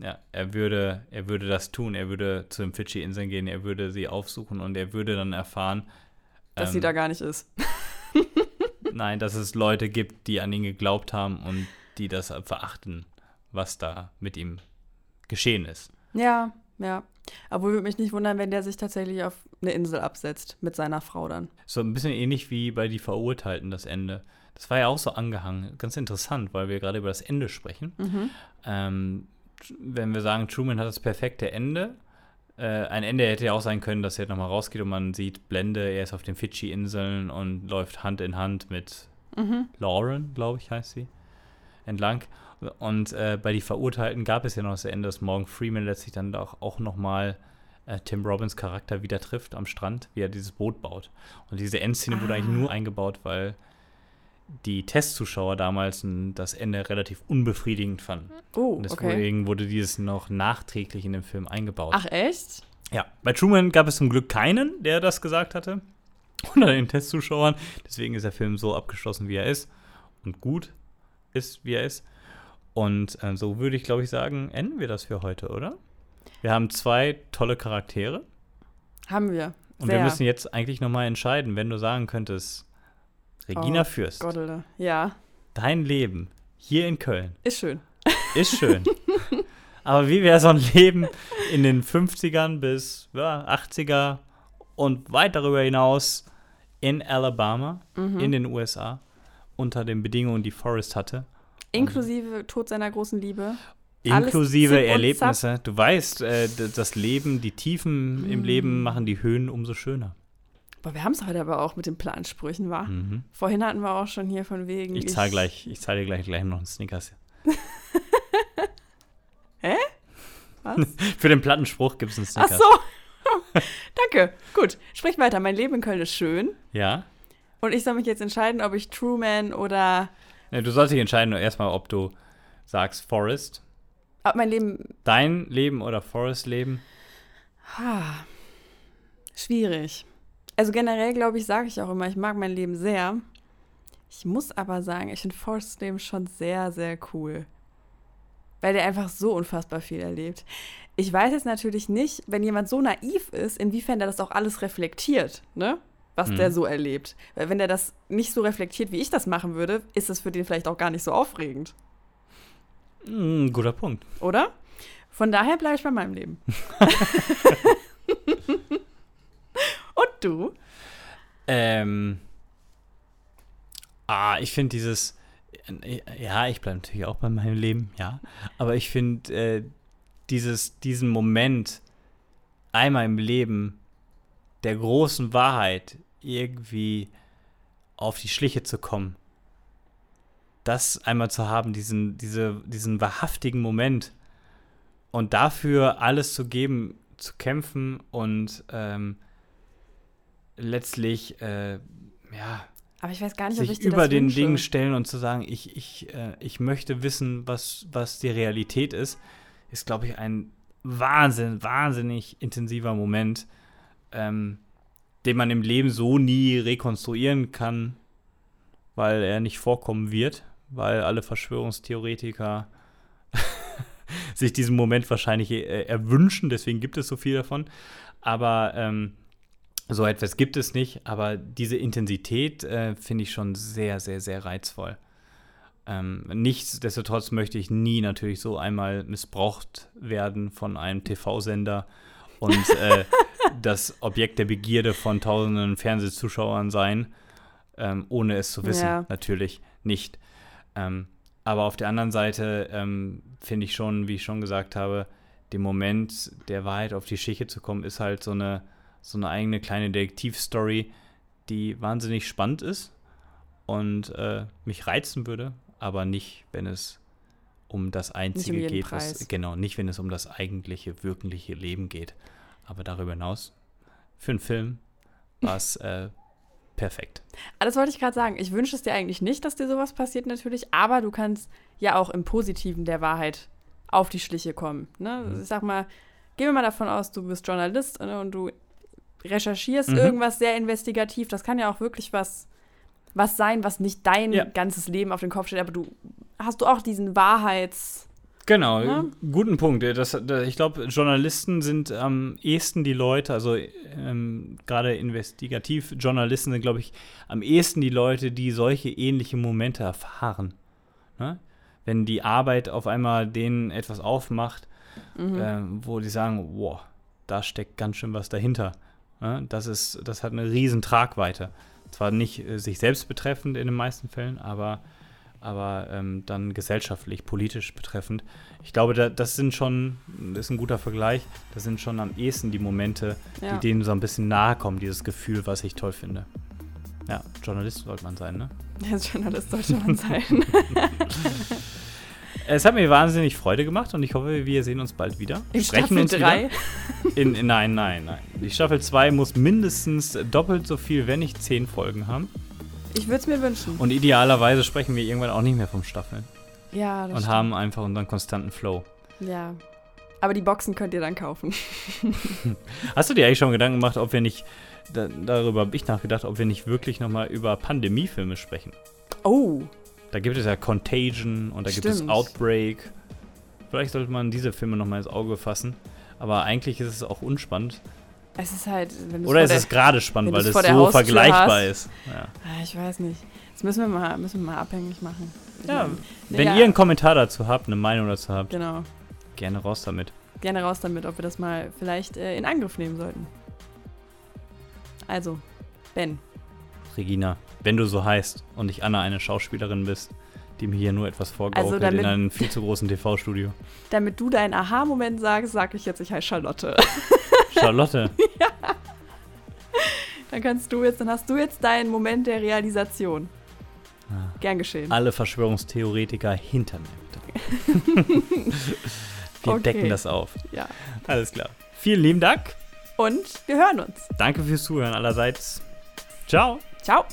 Ja, er würde, er würde das tun. Er würde zu den Fidschi-Inseln gehen, er würde sie aufsuchen und er würde dann erfahren, dass ähm, sie da gar nicht ist. *laughs* nein, dass es Leute gibt, die an ihn geglaubt haben und die das verachten was da mit ihm geschehen ist. Ja, ja. Aber würde mich nicht wundern, wenn der sich tatsächlich auf eine Insel absetzt mit seiner Frau dann. So ein bisschen ähnlich wie bei Die Verurteilten, das Ende. Das war ja auch so angehangen. Ganz interessant, weil wir gerade über das Ende sprechen. Mhm. Ähm, wenn wir sagen, Truman hat das perfekte Ende, äh, ein Ende hätte ja auch sein können, dass er nochmal rausgeht und man sieht Blende, er ist auf den Fidschi-Inseln und läuft Hand in Hand mit mhm. Lauren, glaube ich, heißt sie, entlang. Und äh, bei die Verurteilten gab es ja noch das Ende, dass Morgan Freeman letztlich dann auch, auch nochmal äh, Tim Robbins Charakter wieder trifft am Strand, wie er dieses Boot baut. Und diese Endszene ah. wurde eigentlich nur eingebaut, weil die Testzuschauer damals das Ende relativ unbefriedigend fanden. Oh, Und okay. deswegen wurde dieses noch nachträglich in den Film eingebaut. Ach, echt? Ja, bei Truman gab es zum Glück keinen, der das gesagt hatte. *laughs* Unter den Testzuschauern. Deswegen ist der Film so abgeschlossen, wie er ist. Und gut ist, wie er ist. Und äh, so würde ich, glaube ich, sagen, enden wir das für heute, oder? Wir haben zwei tolle Charaktere. Haben wir. Und Sehr. wir müssen jetzt eigentlich nochmal entscheiden, wenn du sagen könntest, Regina Oh, Fürst, Gottele. Ja, dein Leben hier in Köln ist schön. ist schön. *laughs* Aber wie wäre so ein Leben in den 50ern bis ja, 80er und weit darüber hinaus in Alabama, Mhm. in den USA, unter den Bedingungen, die Forrest hatte? Inklusive Tod seiner großen Liebe. Inklusive Erlebnisse. Du weißt, äh, das Leben, die Tiefen Mhm. im Leben machen die Höhen umso schöner. Boah, wir haben es heute aber auch mit den Plansprüchen, war. Mhm. Vorhin hatten wir auch schon hier von wegen. Ich zahle gleich, ich zahle dir gleich, gleich noch einen Snickers. *laughs* Was? *laughs* Für den Plattenspruch gibt es einen Ach Snickers. so. *laughs* Danke. Gut. Sprich weiter. Mein Leben in Köln ist schön. Ja? Und ich soll mich jetzt entscheiden, ob ich Truman oder ja? Du sollst dich entscheiden, erstmal, ob du sagst Forrest, ob mein Leben. dein Leben oder Forrest Leben. Ha, schwierig. Also generell, glaube ich, sage ich auch immer, ich mag mein Leben sehr. Ich muss aber sagen, ich finde Forrests Leben schon sehr, sehr cool. Weil der einfach so unfassbar viel erlebt. Ich weiß jetzt natürlich nicht, wenn jemand so naiv ist, inwiefern der das auch alles reflektiert, ne? Was Mhm. der so erlebt. Weil wenn der das nicht so reflektiert, wie ich das machen würde, ist es für den vielleicht auch gar nicht so aufregend. Mm, guter Punkt. Oder? Von daher bleibe ich bei meinem Leben. *laughs* Und du? Ähm. Ah, ich finde dieses. Ja, ich bleibe natürlich auch bei meinem Leben, ja. Aber ich finde äh, dieses, diesen Moment einmal im Leben der großen Wahrheit irgendwie auf die Schliche zu kommen. Das einmal zu haben, diesen, diese, diesen wahrhaftigen Moment und dafür alles zu geben, zu kämpfen und ähm, letztlich äh, ja, Aber ich weiß gar nicht, ob ich sich dir über das den. Dingen stellen und zu sagen, ich, ich, äh, ich möchte wissen, was, was die Realität ist, ist, glaube ich, ein wahnsinn, wahnsinnig intensiver Moment, ähm, den man im Leben so nie rekonstruieren kann, weil er nicht vorkommen wird, weil alle Verschwörungstheoretiker *laughs* sich diesen Moment wahrscheinlich äh, erwünschen, deswegen gibt es so viel davon. Aber ähm, so etwas gibt es nicht, aber diese Intensität äh, finde ich schon sehr, sehr, sehr reizvoll. Ähm, nichtsdestotrotz möchte ich nie natürlich so einmal missbraucht werden von einem TV-Sender und äh, *laughs* das Objekt der Begierde von tausenden Fernsehzuschauern sein, ähm, ohne es zu wissen. Ja. Natürlich nicht. Ähm, aber auf der anderen Seite ähm, finde ich schon, wie ich schon gesagt habe, den Moment der Wahrheit auf die Schiche zu kommen, ist halt so eine, so eine eigene kleine Detektivstory, die wahnsinnig spannend ist und äh, mich reizen würde, aber nicht, wenn es um das Einzige jeden geht, was, genau, nicht, wenn es um das eigentliche, wirkliche Leben geht. Aber darüber hinaus, für einen Film war es *laughs* äh, perfekt. Ah, Das wollte ich gerade sagen. Ich wünsche es dir eigentlich nicht, dass dir sowas passiert, natürlich, aber du kannst ja auch im Positiven der Wahrheit auf die Schliche kommen. Ne? Mhm. Ich sag mal, gehen wir mal davon aus, du bist Journalist ne, und du recherchierst Mhm. irgendwas sehr investigativ. Das kann ja auch wirklich was, was sein, was nicht dein Ja. ganzes Leben auf den Kopf steht, aber du hast du auch diesen Wahrheits. Genau, Ja. guten Punkt. Das, das, ich glaube, Journalisten sind am ehesten die Leute, also ähm, gerade Investigativjournalisten sind, glaube ich, am ehesten die Leute, die solche ähnliche Momente erfahren. Ne? Wenn die Arbeit auf einmal denen etwas aufmacht, Mhm. ähm, wo die sagen, wow, da steckt ganz schön was dahinter. Ne? Das, ist, das hat eine riesen Tragweite. Zwar nicht äh, sich selbst betreffend in den meisten Fällen, aber, aber ähm, dann gesellschaftlich, politisch betreffend. Ich glaube, da, das sind schon, das ist ein guter Vergleich, das sind schon am ehesten die Momente, Ja. die denen so ein bisschen nahe kommen, dieses Gefühl, was ich toll finde. Ja, Journalist sollte man sein, ne? Der Journalist sollte man sein. *laughs* Es hat mir wahnsinnig Freude gemacht und ich hoffe, wir sehen uns bald wieder. In Sprechen Staffel uns 3. Wieder. In, in, nein, nein, nein. Die Staffel 2 muss mindestens doppelt so viel, wenn nicht zehn Folgen haben. Ich würde es mir wünschen. Und idealerweise sprechen wir irgendwann auch nicht mehr vom Staffeln. ja, das und stimmt. haben einfach unseren konstanten Flow. Ja. Aber die Boxen könnt ihr dann kaufen. *laughs* Hast du dir eigentlich schon Gedanken gemacht, ob wir nicht, da, darüber habe ich nachgedacht, ob wir nicht wirklich nochmal über Pandemiefilme sprechen? Oh. Da gibt es ja Contagion und da gibt es Stimmt. Outbreak. Vielleicht sollte man diese Filme nochmal ins Auge fassen. Aber eigentlich ist es auch unspannend. Es ist halt. Oder ist es gerade spannend, weil der so Haustür vergleichbar hast. ist? Ja, Ah, ich weiß nicht. Das müssen wir mal, müssen wir mal abhängig machen. Ich ja mein, wenn ja, ihr einen Kommentar dazu habt, eine Meinung dazu habt, Genau. gerne raus damit. Gerne raus damit, ob wir das mal vielleicht äh, in Angriff nehmen sollten. Also, Ben. Regina, wenn du so heißt und nicht Anna eine Schauspielerin bist, die mir hier nur etwas vorgaukelt Also damit- in einem viel zu großen TV-Studio. *laughs* Damit du deinen Aha-Moment sagst, sag ich jetzt, ich heiße Charlotte. *laughs* Charlotte, *laughs* Dann kannst du jetzt, dann hast du jetzt deinen Moment der Realisation. Ah. Gern geschehen. alle Verschwörungstheoretiker hinter mir. *laughs* Wir Okay. decken das auf. Ja. Alles klar. Vielen lieben Dank. Und wir hören uns. Danke fürs Zuhören allerseits. Ciao. Ciao.